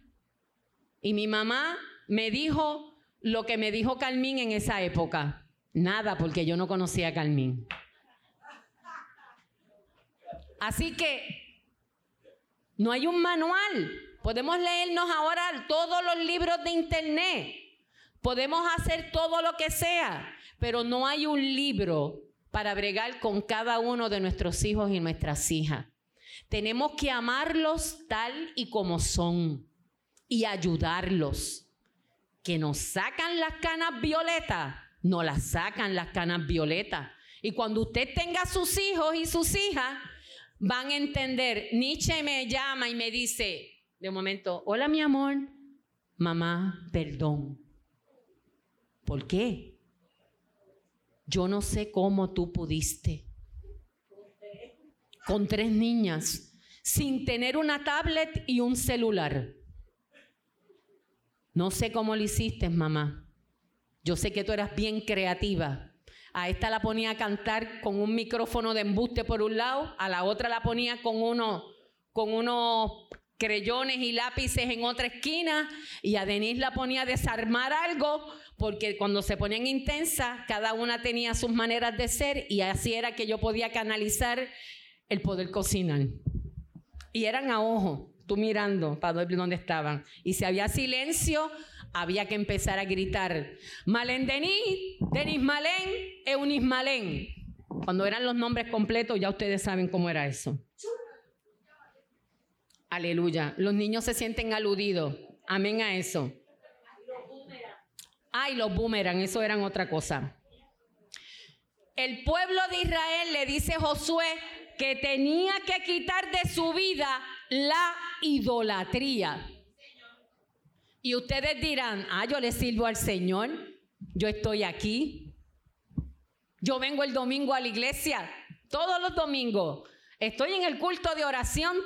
y mi mamá me dijo lo que me dijo Carmín en esa época. Nada, porque yo no conocía a Carmín. Así que no hay un manual. Podemos leernos ahora todos los libros de internet. Podemos hacer todo lo que sea, pero no hay un libro para bregar con cada uno de nuestros hijos y nuestras hijas. Tenemos que amarlos tal y como son y ayudarlos. Que nos sacan las canas violetas, no las sacan las canas violetas. Y cuando usted tenga sus hijos y sus hijas, van a entender. Nietzsche me llama y me dice, de momento, hola mi amor, mamá, perdón. ¿Por qué? Yo no sé cómo tú pudiste. Con tres niñas, sin tener una tablet y un celular. No sé cómo lo hiciste, mamá. Yo sé que tú eras bien creativa. A esta la ponía a cantar con un micrófono de embuste por un lado, a la otra la ponía con uno, con unos creyones y lápices en otra esquina y a Denise la ponía a desarmar algo porque cuando se ponían intensas cada una tenía sus maneras de ser y así era que yo podía canalizar el poder cocinar. Y eran a ojo, tú mirando para dónde estaban. Y si había silencio, había que empezar a gritar, Malen Denis, Denis Malen, Eunis Malen. Cuando eran los nombres completos, ya ustedes saben cómo era eso. Aleluya. Los niños se sienten aludidos. Amén a eso. Ay, los boomerang, eso eran otra cosa. El pueblo de Israel le dice a Josué que tenía que quitar de su vida la idolatría. Y ustedes dirán, ah, yo le sirvo al Señor, yo estoy aquí. Yo vengo el domingo a la iglesia, todos los domingos. Estoy en el culto de oración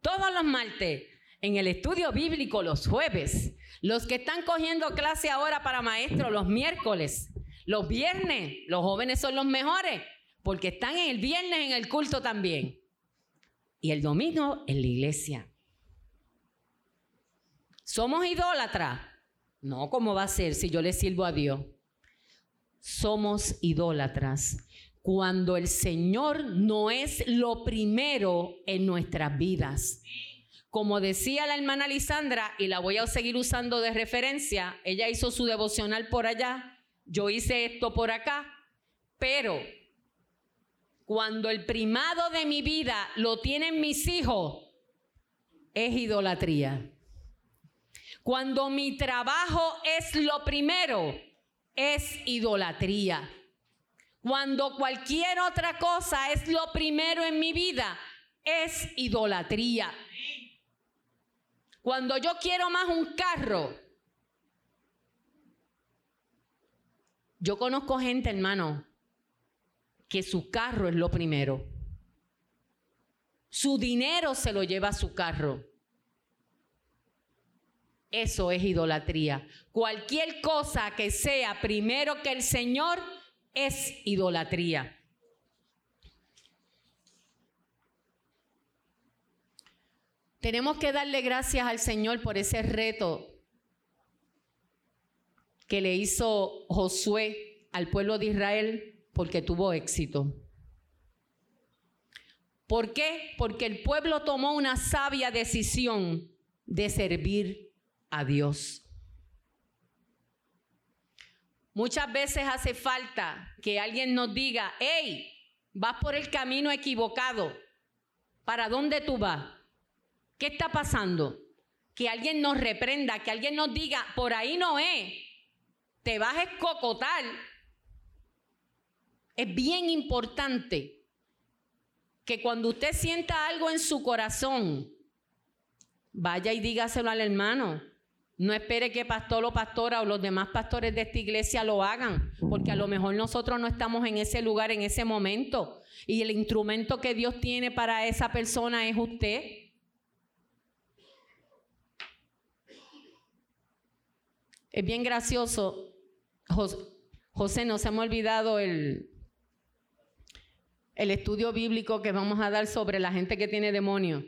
todos los martes, en el estudio bíblico los jueves. Los que están cogiendo clase ahora para maestro los miércoles, los viernes, los jóvenes son los mejores, porque están en el viernes en el culto también. Y el domingo en la iglesia. ¿Somos idólatras? No, ¿cómo va a ser si yo le sirvo a Dios? Somos idólatras cuando el Señor no es lo primero en nuestras vidas. Como decía la hermana Lisandra, y la voy a seguir usando de referencia, ella hizo su devocional por allá, yo hice esto por acá, pero cuando el primado de mi vida lo tienen mis hijos, es idolatría. Cuando mi trabajo es lo primero, es idolatría. Cuando cualquier otra cosa es lo primero en mi vida, es idolatría. Cuando yo quiero más un carro, yo conozco gente, hermano, que su carro es lo primero. Su dinero se lo lleva a su carro. Eso es idolatría. Cualquier cosa que sea primero que el Señor es idolatría. Tenemos que darle gracias al Señor por ese reto que le hizo Josué al pueblo de Israel porque tuvo éxito. ¿Por qué? Porque el pueblo tomó una sabia decisión de servir a Dios. Muchas veces hace falta que alguien nos diga, hey, vas por el camino equivocado. ¿Para dónde tú vas? ¿Qué está pasando? Que alguien nos reprenda, que alguien nos diga, por ahí no es. Te vas a escocotar es bien importante que cuando usted sienta algo en su corazón, vaya y dígaselo al hermano. No espere que pastor o pastora o los demás pastores de esta iglesia lo hagan, porque a lo mejor nosotros no estamos en ese lugar en ese momento y el instrumento que Dios tiene para esa persona es usted. Es bien gracioso. José, no se me ha olvidado el, el estudio bíblico que vamos a dar sobre la gente que tiene demonios.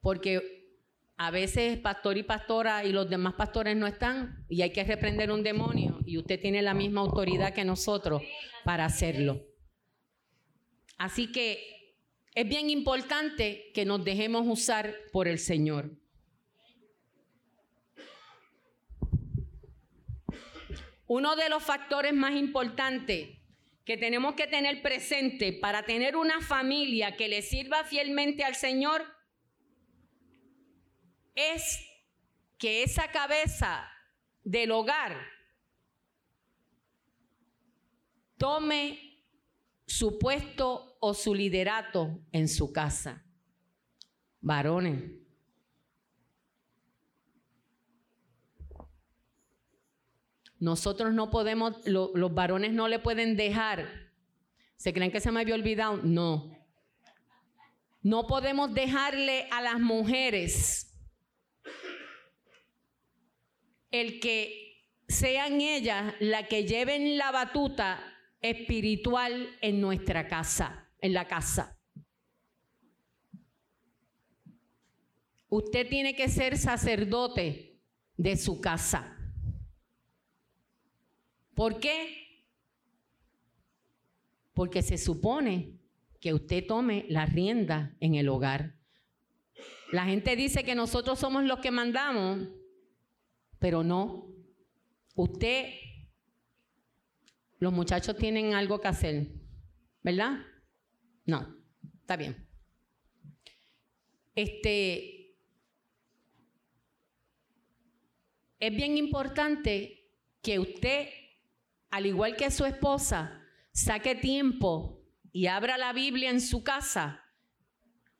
Porque a veces pastor y pastora y los demás pastores no están y hay que reprender un demonio y usted tiene la misma autoridad que nosotros para hacerlo. Así que es bien importante que nos dejemos usar por el Señor. Uno de los factores más importantes que tenemos que tener presente para tener una familia que le sirva fielmente al Señor es que esa cabeza del hogar tome su puesto o su liderato en su casa. Varones. Nosotros no podemos, los varones no le pueden dejar. ¿Se creen que se me había olvidado? No. No podemos dejarle a las mujeres el que sean ellas las que lleven la batuta espiritual en nuestra casa, en la casa. Usted tiene que ser sacerdote de su casa. ¿Por qué? Porque se supone que usted tome la rienda en el hogar. La gente dice que nosotros somos los que mandamos, pero no. Usted, los muchachos tienen algo que hacer, ¿verdad? No, está bien. Este, es bien importante que usted, al igual que su esposa, saque tiempo y abra la Biblia en su casa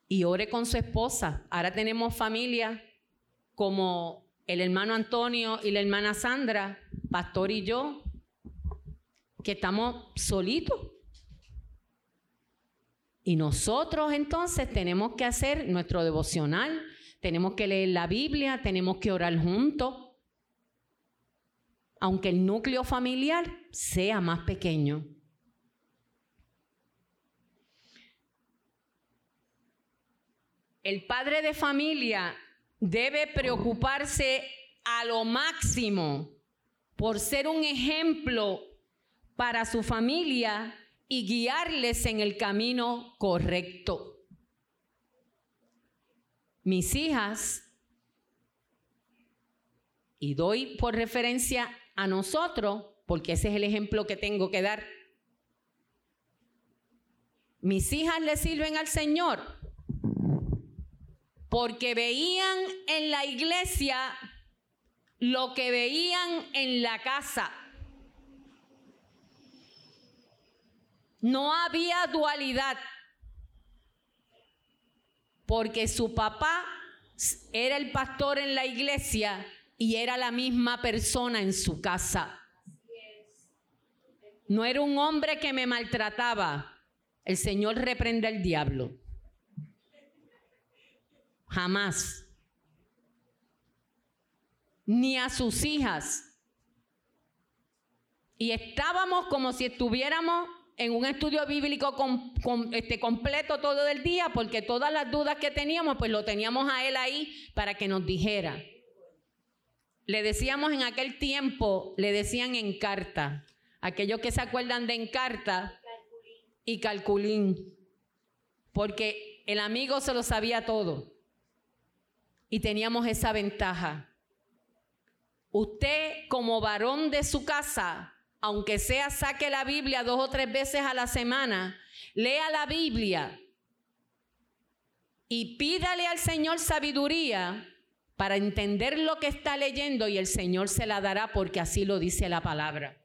y ore con su esposa. Ahora tenemos familia como el hermano Antonio y la hermana Sandra, pastor y yo, que estamos solitos. Y nosotros entonces tenemos que hacer nuestro devocional, tenemos que leer la Biblia, tenemos que orar juntos, aunque el núcleo familiar sea más pequeño. El padre de familia debe preocuparse a lo máximo por ser un ejemplo para su familia y guiarles en el camino correcto. Mis hijas, y doy por referencia a nosotros, porque ese es el ejemplo que tengo que dar, mis hijas le sirven al Señor porque veían en la iglesia lo que veían en la casa. No había dualidad, porque su papá era el pastor en la iglesia y era la misma persona en su casa. No era un hombre que me maltrataba. El Señor reprende al diablo. Jamás. Ni a sus hijas. Y estábamos como si estuviéramos en un estudio bíblico este, completo todo el día, porque todas las dudas que teníamos, pues lo teníamos a él ahí para que nos dijera. Le decíamos en aquel tiempo, le decían en carta. Aquellos que se acuerdan de en carta y calculín. Porque el amigo se lo sabía todo y teníamos esa ventaja. Usted como varón de su casa, aunque sea saque la Biblia dos o tres veces a la semana, lea la Biblia y pídale al Señor sabiduría para entender lo que está leyendo y el Señor se la dará porque así lo dice la palabra.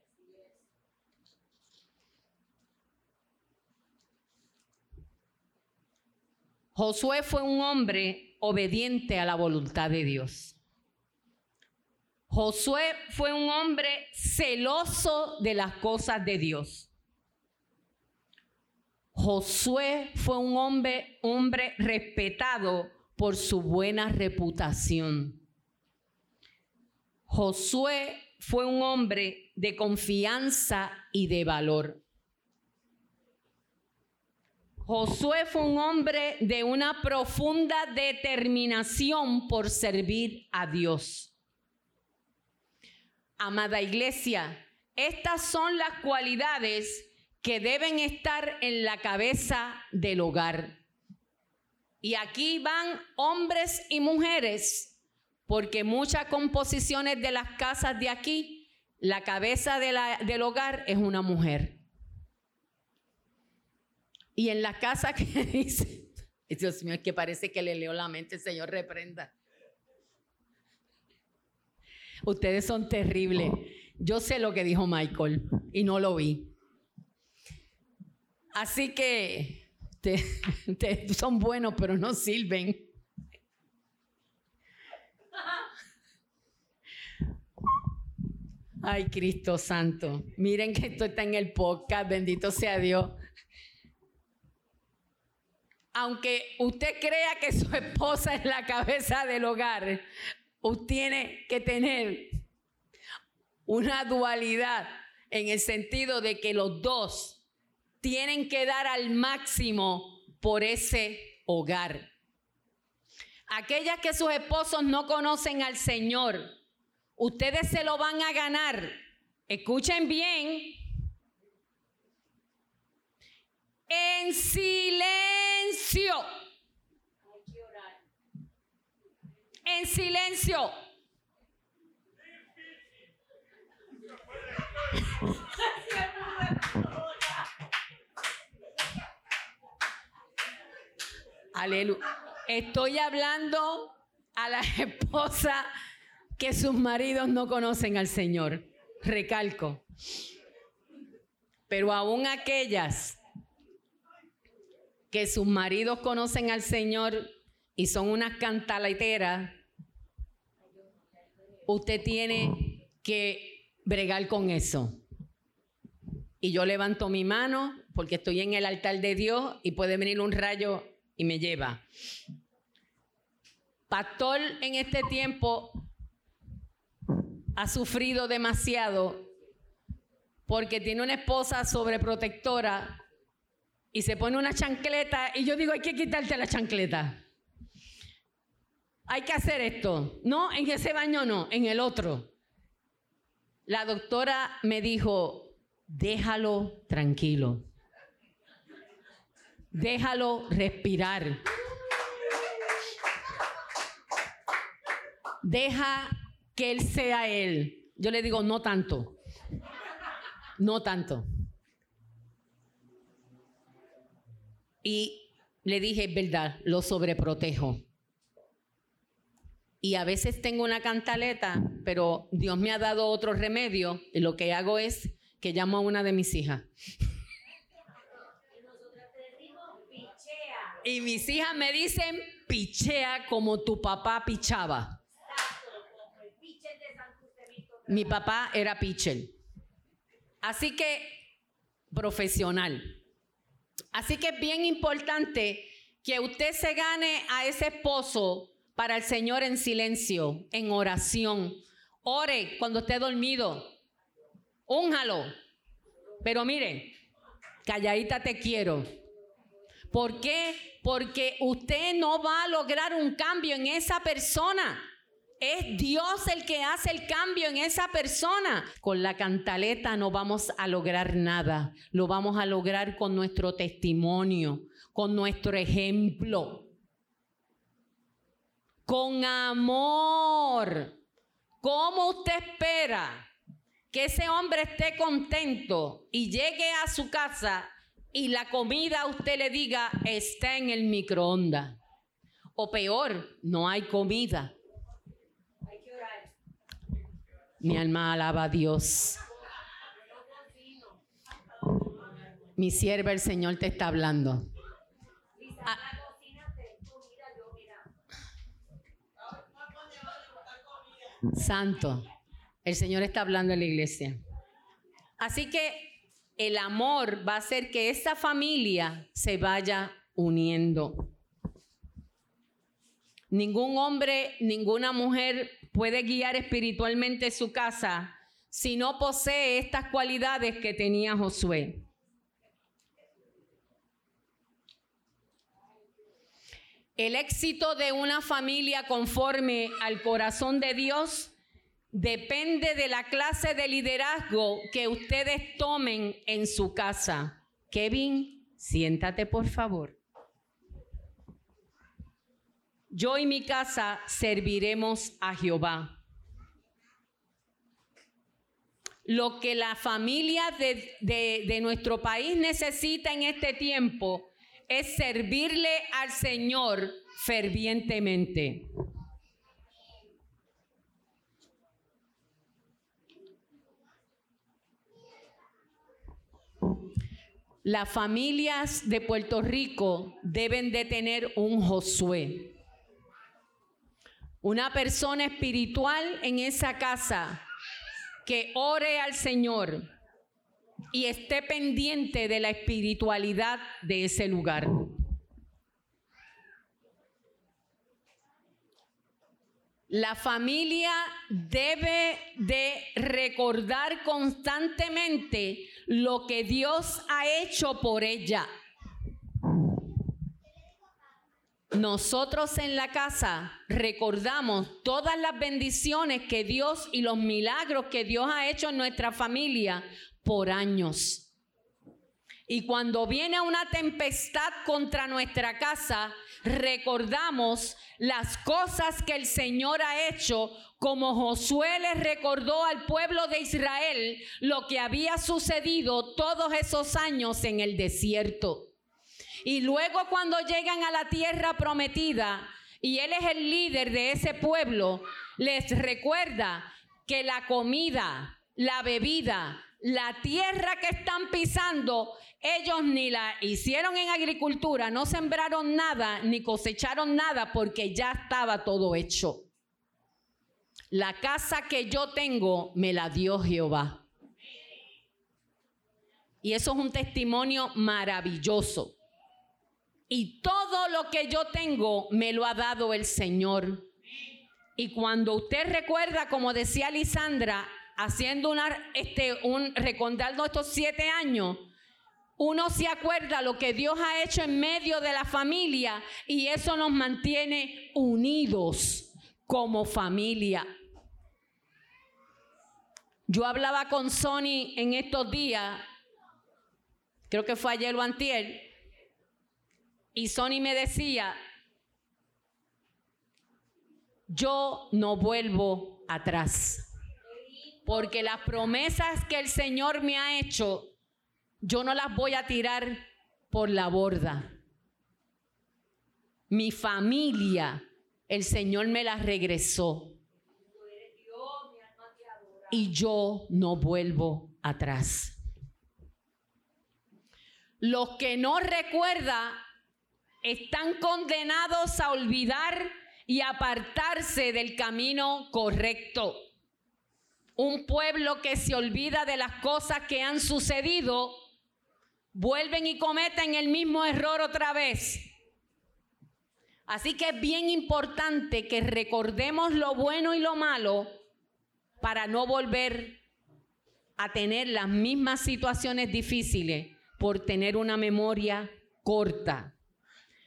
Josué fue un hombre obediente a la voluntad de Dios. Josué fue un hombre celoso de las cosas de Dios. Josué fue un hombre, hombre respetado por su buena reputación. Josué fue un hombre de confianza y de valor. Josué fue un hombre de una profunda determinación por servir a Dios. Amada iglesia, estas son las cualidades que deben estar en la cabeza del hogar. Y aquí van hombres y mujeres, porque muchas composiciones de las casas de aquí, la cabeza del hogar es una mujer. Y en la casa que dice, Dios mío, es que parece que le leo la mente, el Señor reprenda. Ustedes son terribles. Yo sé lo que dijo Michael y no lo vi. Así que ustedes son buenos, pero no sirven. Ay, Cristo Santo. Miren que esto está en el podcast, bendito sea Dios aunque usted crea que su esposa es la cabeza del hogar, usted tiene que tener una dualidad en el sentido de que los dos tienen que dar al máximo por ese hogar. Aquellas que sus esposos no conocen al Señor, ustedes se lo van a ganar. Escuchen bien, en silencio. En silencio. Aleluya. Estoy hablando a la esposa que sus maridos no conocen al Señor. Recalco. Pero aún aquellas que sus maridos conocen al Señor y son unas cantaleteras, usted tiene que bregar con eso. Y yo levanto mi mano porque estoy en el altar de Dios y puede venir un rayo y me lleva. Pastor en este tiempo ha sufrido demasiado porque tiene una esposa sobreprotectora y se pone una chancleta y yo digo, hay que quitarte la chancleta. Hay que hacer esto. No, en ese baño no, en el otro. La doctora me dijo, déjalo tranquilo. Déjalo respirar. Deja que él sea él. Yo le digo, no tanto. No tanto. Y le dije, es verdad, lo sobreprotejo. Y a veces tengo una cantaleta, pero Dios me ha dado otro remedio y lo que hago es que llamo a una de mis hijas. Y mis hijas me dicen, pichea como tu papá pichaba. Mi papá era pitcher. Así que, profesional. Así que es bien importante que usted se gane a ese esposo para el Señor en silencio, en oración. Ore cuando esté dormido. Únjalo. Pero mire, calladita te quiero. ¿Por qué? Porque usted no va a lograr un cambio en esa persona. Es Dios el que hace el cambio en esa persona. Con la cantaleta no vamos a lograr nada. Lo vamos a lograr con nuestro testimonio, con nuestro ejemplo. Con amor. ¿Cómo usted espera que ese hombre esté contento y llegue a su casa y la comida usted le diga está en el microondas? O peor, no hay comida. Mi alma alaba a Dios. Mi sierva, el Señor te está hablando. Santo, el Señor está hablando en la iglesia. Así que el amor va a hacer que esta familia se vaya uniendo. Ningún hombre, ninguna mujer puede guiar espiritualmente su casa si no posee estas cualidades que tenía Josué. El éxito de una familia conforme al corazón de Dios depende de la clase de liderazgo que ustedes tomen en su casa. Kevin, siéntate por favor. Yo y mi casa serviremos a Jehová. Lo que la familia de, de nuestro país necesita en este tiempo es servirle al Señor fervientemente. Las familias de Puerto Rico deben de tener un Josué. Una persona espiritual en esa casa que ore al Señor y esté pendiente de la espiritualidad de ese lugar. La familia debe de recordar constantemente lo que Dios ha hecho por ella. Nosotros en la casa recordamos todas las bendiciones que Dios y los milagros que Dios ha hecho en nuestra familia por años. Y cuando viene una tempestad contra nuestra casa, recordamos las cosas que el Señor ha hecho, como Josué les recordó al pueblo de Israel lo que había sucedido todos esos años en el desierto. Y luego cuando llegan a la tierra prometida y Él es el líder de ese pueblo, les recuerda que la comida, la bebida, la tierra que están pisando, ellos ni la hicieron en agricultura, no sembraron nada, ni cosecharon nada, porque ya estaba todo hecho. La casa que yo tengo me la dio Jehová. Y eso es un testimonio maravilloso. Y todo lo que yo tengo me lo ha dado el Señor. Y cuando usted recuerda, como decía Lisandra, haciendo una, este, un, recordando estos siete años, uno se acuerda lo que Dios ha hecho en medio de la familia y eso nos mantiene unidos como familia. Yo hablaba con Sony en estos días, creo que fue ayer o antier, y Sony me decía, yo no vuelvo atrás. Porque las promesas que el Señor me ha hecho, yo no las voy a tirar por la borda. Mi familia, el Señor me las regresó. Y yo no vuelvo atrás. Los que no recuerda están condenados a olvidar y apartarse del camino correcto. Un pueblo que se olvida de las cosas que han sucedido, vuelven y cometen el mismo error otra vez. Así que es bien importante que recordemos lo bueno y lo malo para no volver a tener las mismas situaciones difíciles por tener una memoria corta.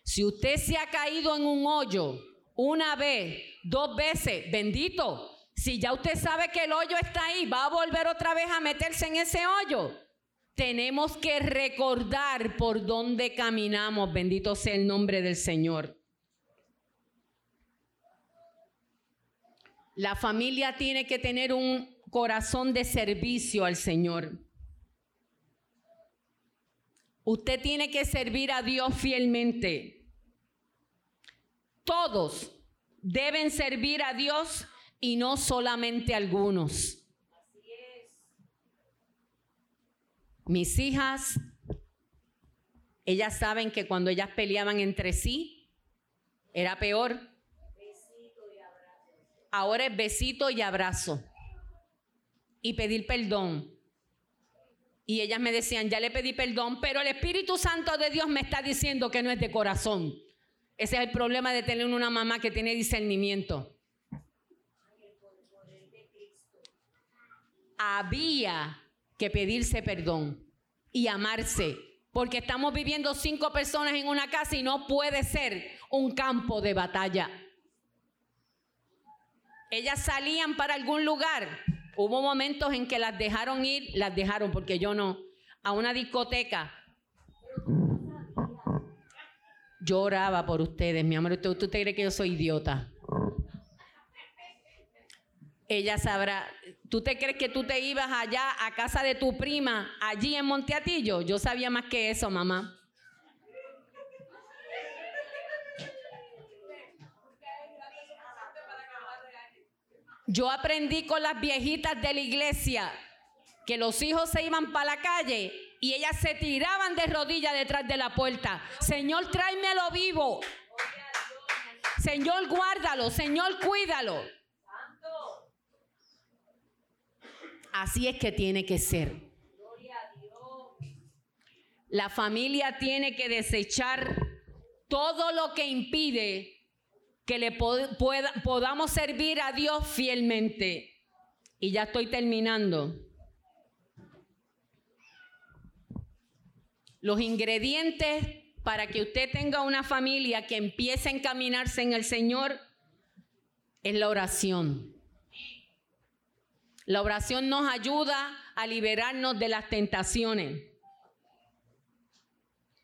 Si usted se ha caído en un hoyo una vez, dos veces, bendito, si ya usted sabe que el hoyo está ahí, va a volver otra vez a meterse en ese hoyo. Tenemos que recordar por dónde caminamos. Bendito sea el nombre del Señor. La familia tiene que tener un corazón de servicio al Señor. Usted tiene que servir a Dios fielmente. Todos deben servir a Dios y no solamente algunos. Mis hijas, ellas saben que cuando ellas peleaban entre sí, era peor. Ahora es besito y abrazo. Y pedir perdón. Y ellas me decían, ya le pedí perdón, pero el Espíritu Santo de Dios me está diciendo que no es de corazón. Ese es el problema de tener una mamá que tiene discernimiento. Había que pedirse perdón y amarse, porque estamos viviendo cinco personas en una casa y no puede ser un campo de batalla. Ellas salían para algún lugar. Hubo momentos en que las dejaron ir, las dejaron porque yo no, a una discoteca. Lloraba por ustedes, mi amor. ¿Usted, usted cree que yo soy idiota? Ella sabrá. ¿Tú te crees que tú te ibas allá a casa de tu prima, allí en Monteatillo? Yo sabía más que eso, mamá. Yo aprendí con las viejitas de la iglesia que los hijos se iban para la calle y ellas se tiraban de rodillas detrás de la puerta. Señor, tráemelo vivo. Señor, guárdalo. Señor, cuídalo. Así es que tiene que ser. La familia tiene que desechar todo lo que impide que le podamos servir a Dios fielmente. Y ya estoy terminando. Los ingredientes para que usted tenga una familia que empiece a encaminarse en el Señor es la oración. La oración nos ayuda a liberarnos de las tentaciones.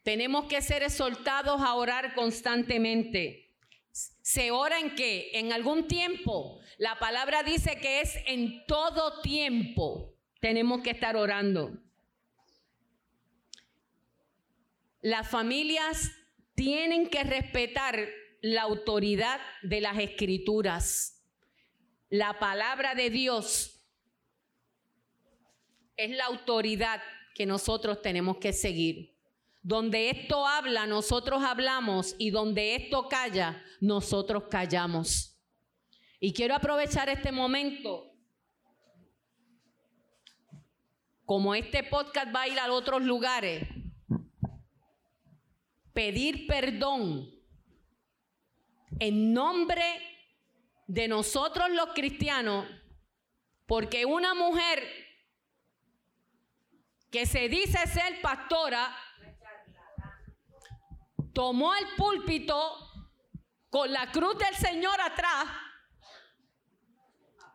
Tenemos que ser exhortados a orar constantemente. ¿Se ora en qué? En algún tiempo. La palabra dice que es en todo tiempo. Tenemos que estar orando. Las familias tienen que respetar la autoridad de las escrituras. La palabra de Dios es la autoridad que nosotros tenemos que seguir. Donde esto habla, nosotros hablamos y donde esto calla, nosotros callamos. Y quiero aprovechar este momento. Como este podcast va a ir a otros lugares, pedir perdón en nombre de nosotros los cristianos, porque una mujer que se dice ser pastora tomó el púlpito con la cruz del Señor atrás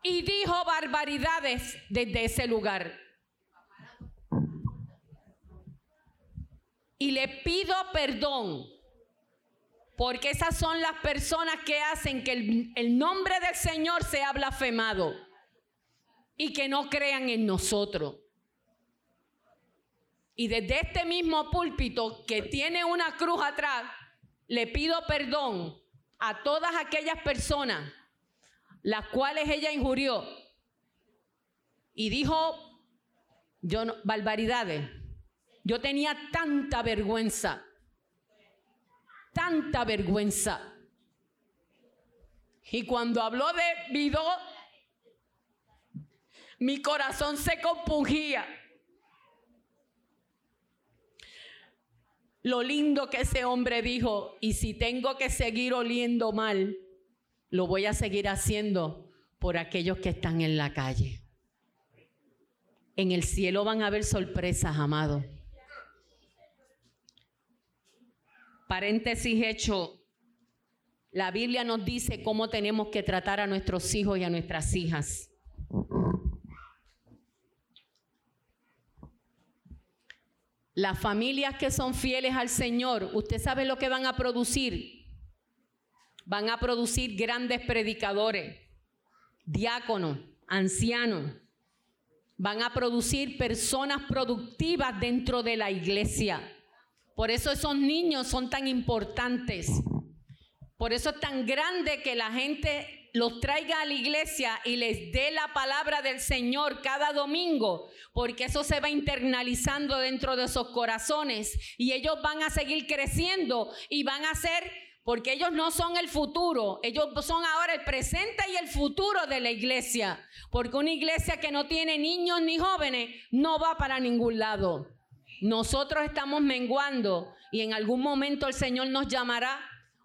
y dijo barbaridades desde ese lugar. Y le pido perdón, porque esas son las personas que hacen que el, nombre del Señor sea blasfemado y que no crean en nosotros. Y desde este mismo púlpito que tiene una cruz atrás, le pido perdón a todas aquellas personas las cuales ella injurió y dijo yo no, barbaridades. Yo tenía tanta vergüenza, tanta vergüenza. Y cuando habló de Vidó, mi corazón se compungía. lo lindo que ese hombre dijo, y si tengo que seguir oliendo mal, lo voy a seguir haciendo por aquellos que están en la calle. En el cielo van a haber sorpresas, amado. Paréntesis hecho, la Biblia nos dice cómo tenemos que tratar a nuestros hijos y a nuestras hijas. Las familias que son fieles al Señor, usted sabe lo que van a producir. Van a producir grandes predicadores, diáconos, ancianos. Van a producir personas productivas dentro de la iglesia. Por eso esos niños son tan importantes. Por eso es tan grande que la gente los traiga a la iglesia y les dé la palabra del Señor cada domingo, porque eso se va internalizando dentro de sus corazones y ellos van a seguir creciendo y van a ser porque ellos no son el futuro, ellos son ahora el presente y el futuro de la iglesia, porque una iglesia que no tiene niños ni jóvenes no va para ningún lado. Nosotros estamos menguando y en algún momento el Señor nos llamará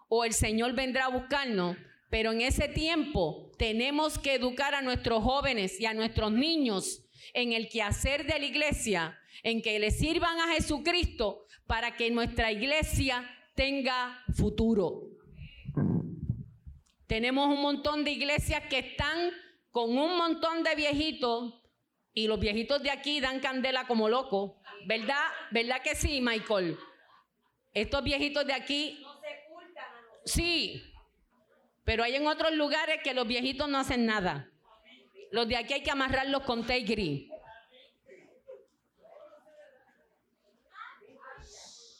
o el Señor vendrá a buscarnos, pero en ese tiempo tenemos que educar a nuestros jóvenes y a nuestros niños en el quehacer de la iglesia, en que le sirvan a Jesucristo para que nuestra iglesia tenga futuro. Tenemos un montón de iglesias que están con un montón de viejitos y los viejitos de aquí dan candela como locos. ¿Verdad? ¿Verdad que sí, Michael? Estos viejitos de aquí... Sí, pero hay en otros lugares que los viejitos no hacen nada. Los de aquí hay que amarrarlos con té gris.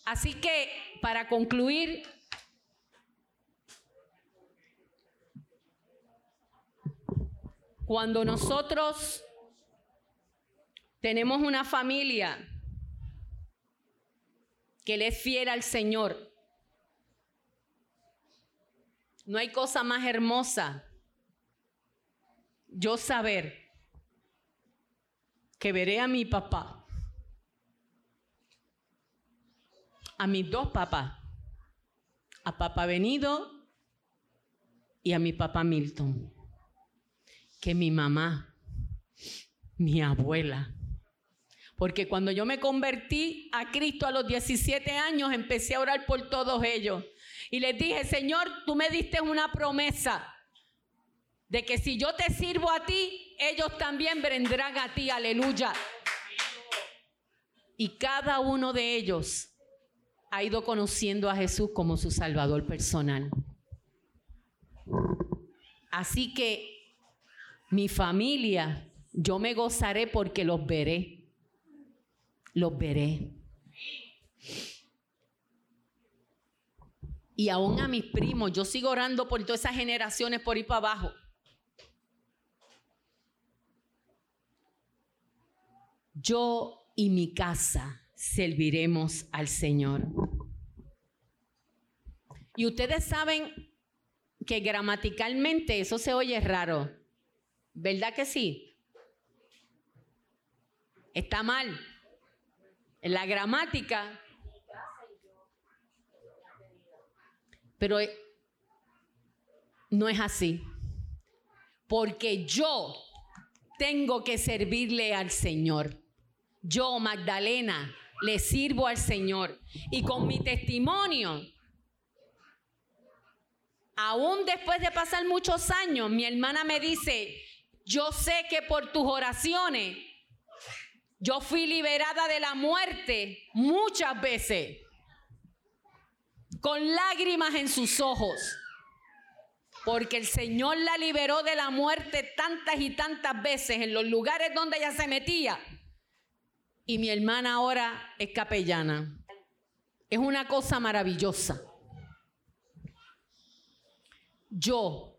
Así que, para concluir, cuando nosotros tenemos una familia que le es fiel al Señor, no hay cosa más hermosa yo saber que veré a mi papá a mis dos papás, a papá Venido y a mi papá Milton, que mi mamá, mi abuela. Porque cuando yo me convertí a Cristo a los 17 años, empecé a orar por todos ellos. Y les dije, Señor, tú me diste una promesa de que si yo te sirvo a ti, ellos también vendrán a ti, aleluya. Y cada uno de ellos ha ido conociendo a Jesús como su Salvador personal. Así que mi familia, yo me gozaré porque los veré. Los veré. Y aún a mis primos, yo sigo orando por todas esas generaciones por ir para abajo. Yo y mi casa serviremos al Señor. Y ustedes saben que gramaticalmente eso se oye raro. ¿Verdad que sí? Está mal. En la gramática. Pero no es así. Porque yo tengo que servirle al Señor. Yo, Magdalena, le sirvo al Señor. Y con mi testimonio, aún después de pasar muchos años, mi hermana me dice, yo sé que por tus oraciones yo fui liberada de la muerte muchas veces, con lágrimas en sus ojos, porque el Señor la liberó de la muerte tantas y tantas veces en los lugares donde ella se metía y mi hermana ahora es capellana. Es una cosa maravillosa. Yo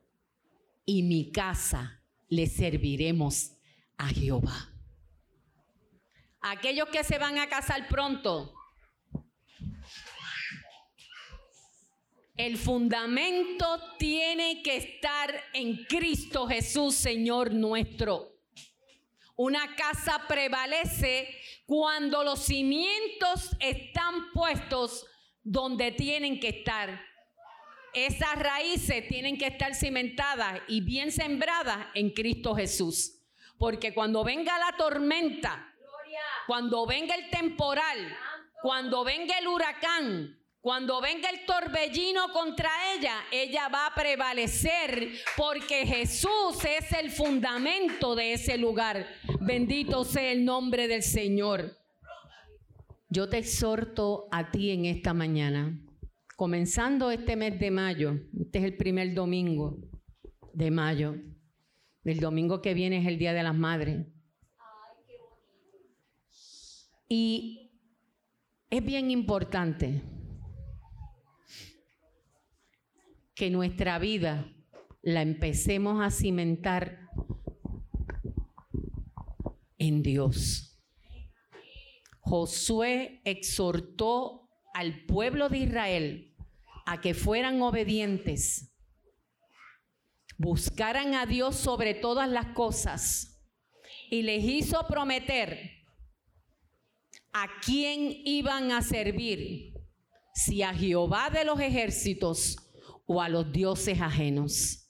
y mi casa le serviremos a Jehová. Aquellos que se van a casar pronto, el fundamento tiene que estar en Cristo Jesús, Señor nuestro. Una casa prevalece cuando los cimientos están puestos donde tienen que estar. Esas raíces tienen que estar cimentadas y bien sembradas en Cristo Jesús. Porque cuando venga la tormenta, cuando venga el temporal, cuando venga el huracán, cuando venga el torbellino contra ella, ella va a prevalecer porque Jesús es el fundamento de ese lugar. Bendito sea el nombre del Señor. Yo te exhorto a ti en esta mañana, comenzando este mes de mayo, este es el primer domingo de mayo, el domingo que viene es el Día de las Madres. Y es bien importante que nuestra vida la empecemos a cimentar en Dios. Josué exhortó al pueblo de Israel a que fueran obedientes, buscaran a Dios sobre todas las cosas y les hizo prometer a quién iban a servir, si a Jehová de los ejércitos o a los dioses ajenos.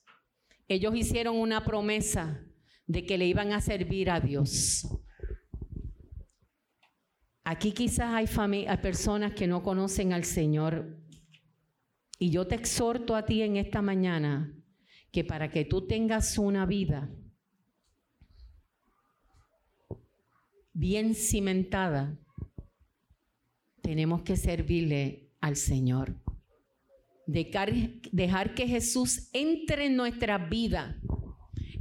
Ellos hicieron una promesa de que le iban a servir a Dios. Aquí quizás hay, hay personas que no conocen al Señor. Y yo te exhorto a ti en esta mañana que para que tú tengas una vida bien cimentada, tenemos que servirle al Señor. Dejar, que Jesús entre en nuestra vida,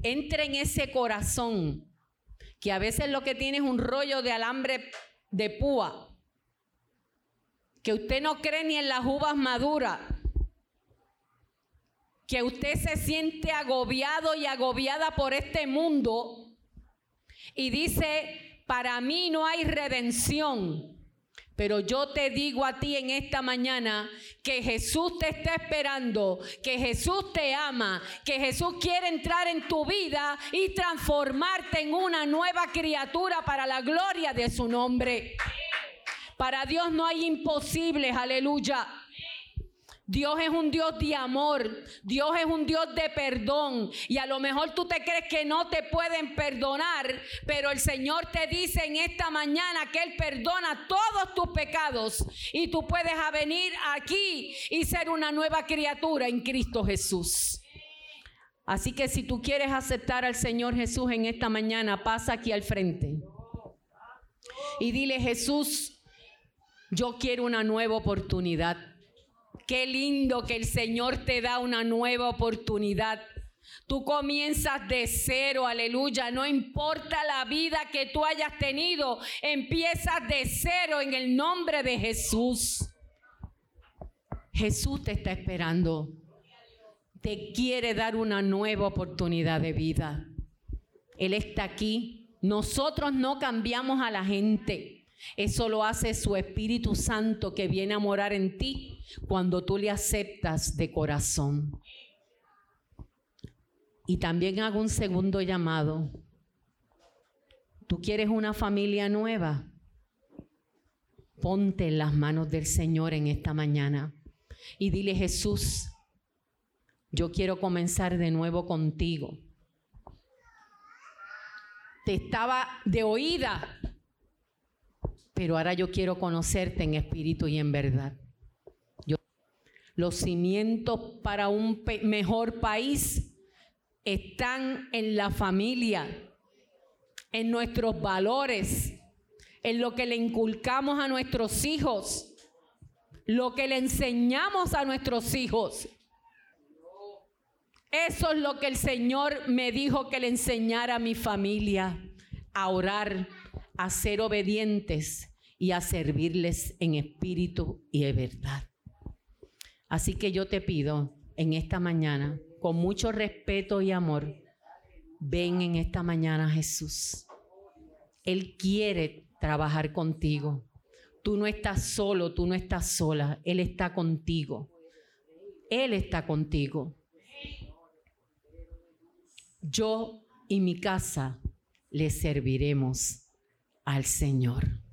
entre en ese corazón, que a veces lo que tiene es un rollo de alambre de púa, que usted no cree ni en las uvas maduras, que usted se siente agobiado y agobiada por este mundo y dice, para mí no hay redención. Pero yo te digo a ti en esta mañana que Jesús te está esperando, que Jesús te ama, que Jesús quiere entrar en tu vida y transformarte en una nueva criatura para la gloria de su nombre. Para Dios no hay imposibles, aleluya. Dios es un Dios de amor, Dios es un Dios de perdón. Y a lo mejor tú te crees que no te pueden perdonar, pero el Señor te dice en esta mañana que Él perdona todos tus pecados y tú puedes venir aquí y ser una nueva criatura en Cristo Jesús. Así que si tú quieres aceptar al Señor Jesús en esta mañana, pasa aquí al frente. Y dile, Jesús, yo quiero una nueva oportunidad. Qué lindo que el Señor te da una nueva oportunidad. Tú comienzas de cero, aleluya. No importa la vida que tú hayas tenido, empiezas de cero en el nombre de Jesús. Jesús te está esperando. Te quiere dar una nueva oportunidad de vida. Él está aquí. Nosotros no cambiamos a la gente. Eso lo hace su Espíritu Santo que viene a morar en ti cuando tú le aceptas de corazón. Y también hago un segundo llamado. ¿Tú quieres una familia nueva? Ponte en las manos del Señor en esta mañana y dile, Jesús, yo quiero comenzar de nuevo contigo. Te estaba de oída, pero ahora yo quiero conocerte en espíritu y en verdad. los cimientos para un mejor país están en la familia, en nuestros valores, en lo que le inculcamos a nuestros hijos, lo que le enseñamos a nuestros hijos. Eso es lo que el Señor me dijo que le enseñara a mi familia, a orar, a ser obedientes y a servirles en espíritu y de verdad. Así que yo te pido en esta mañana, con mucho respeto y amor, ven en esta mañana Jesús. Él quiere trabajar contigo. Tú no estás solo, tú no estás sola. Él está contigo. Él está contigo. Yo y mi casa le serviremos al Señor.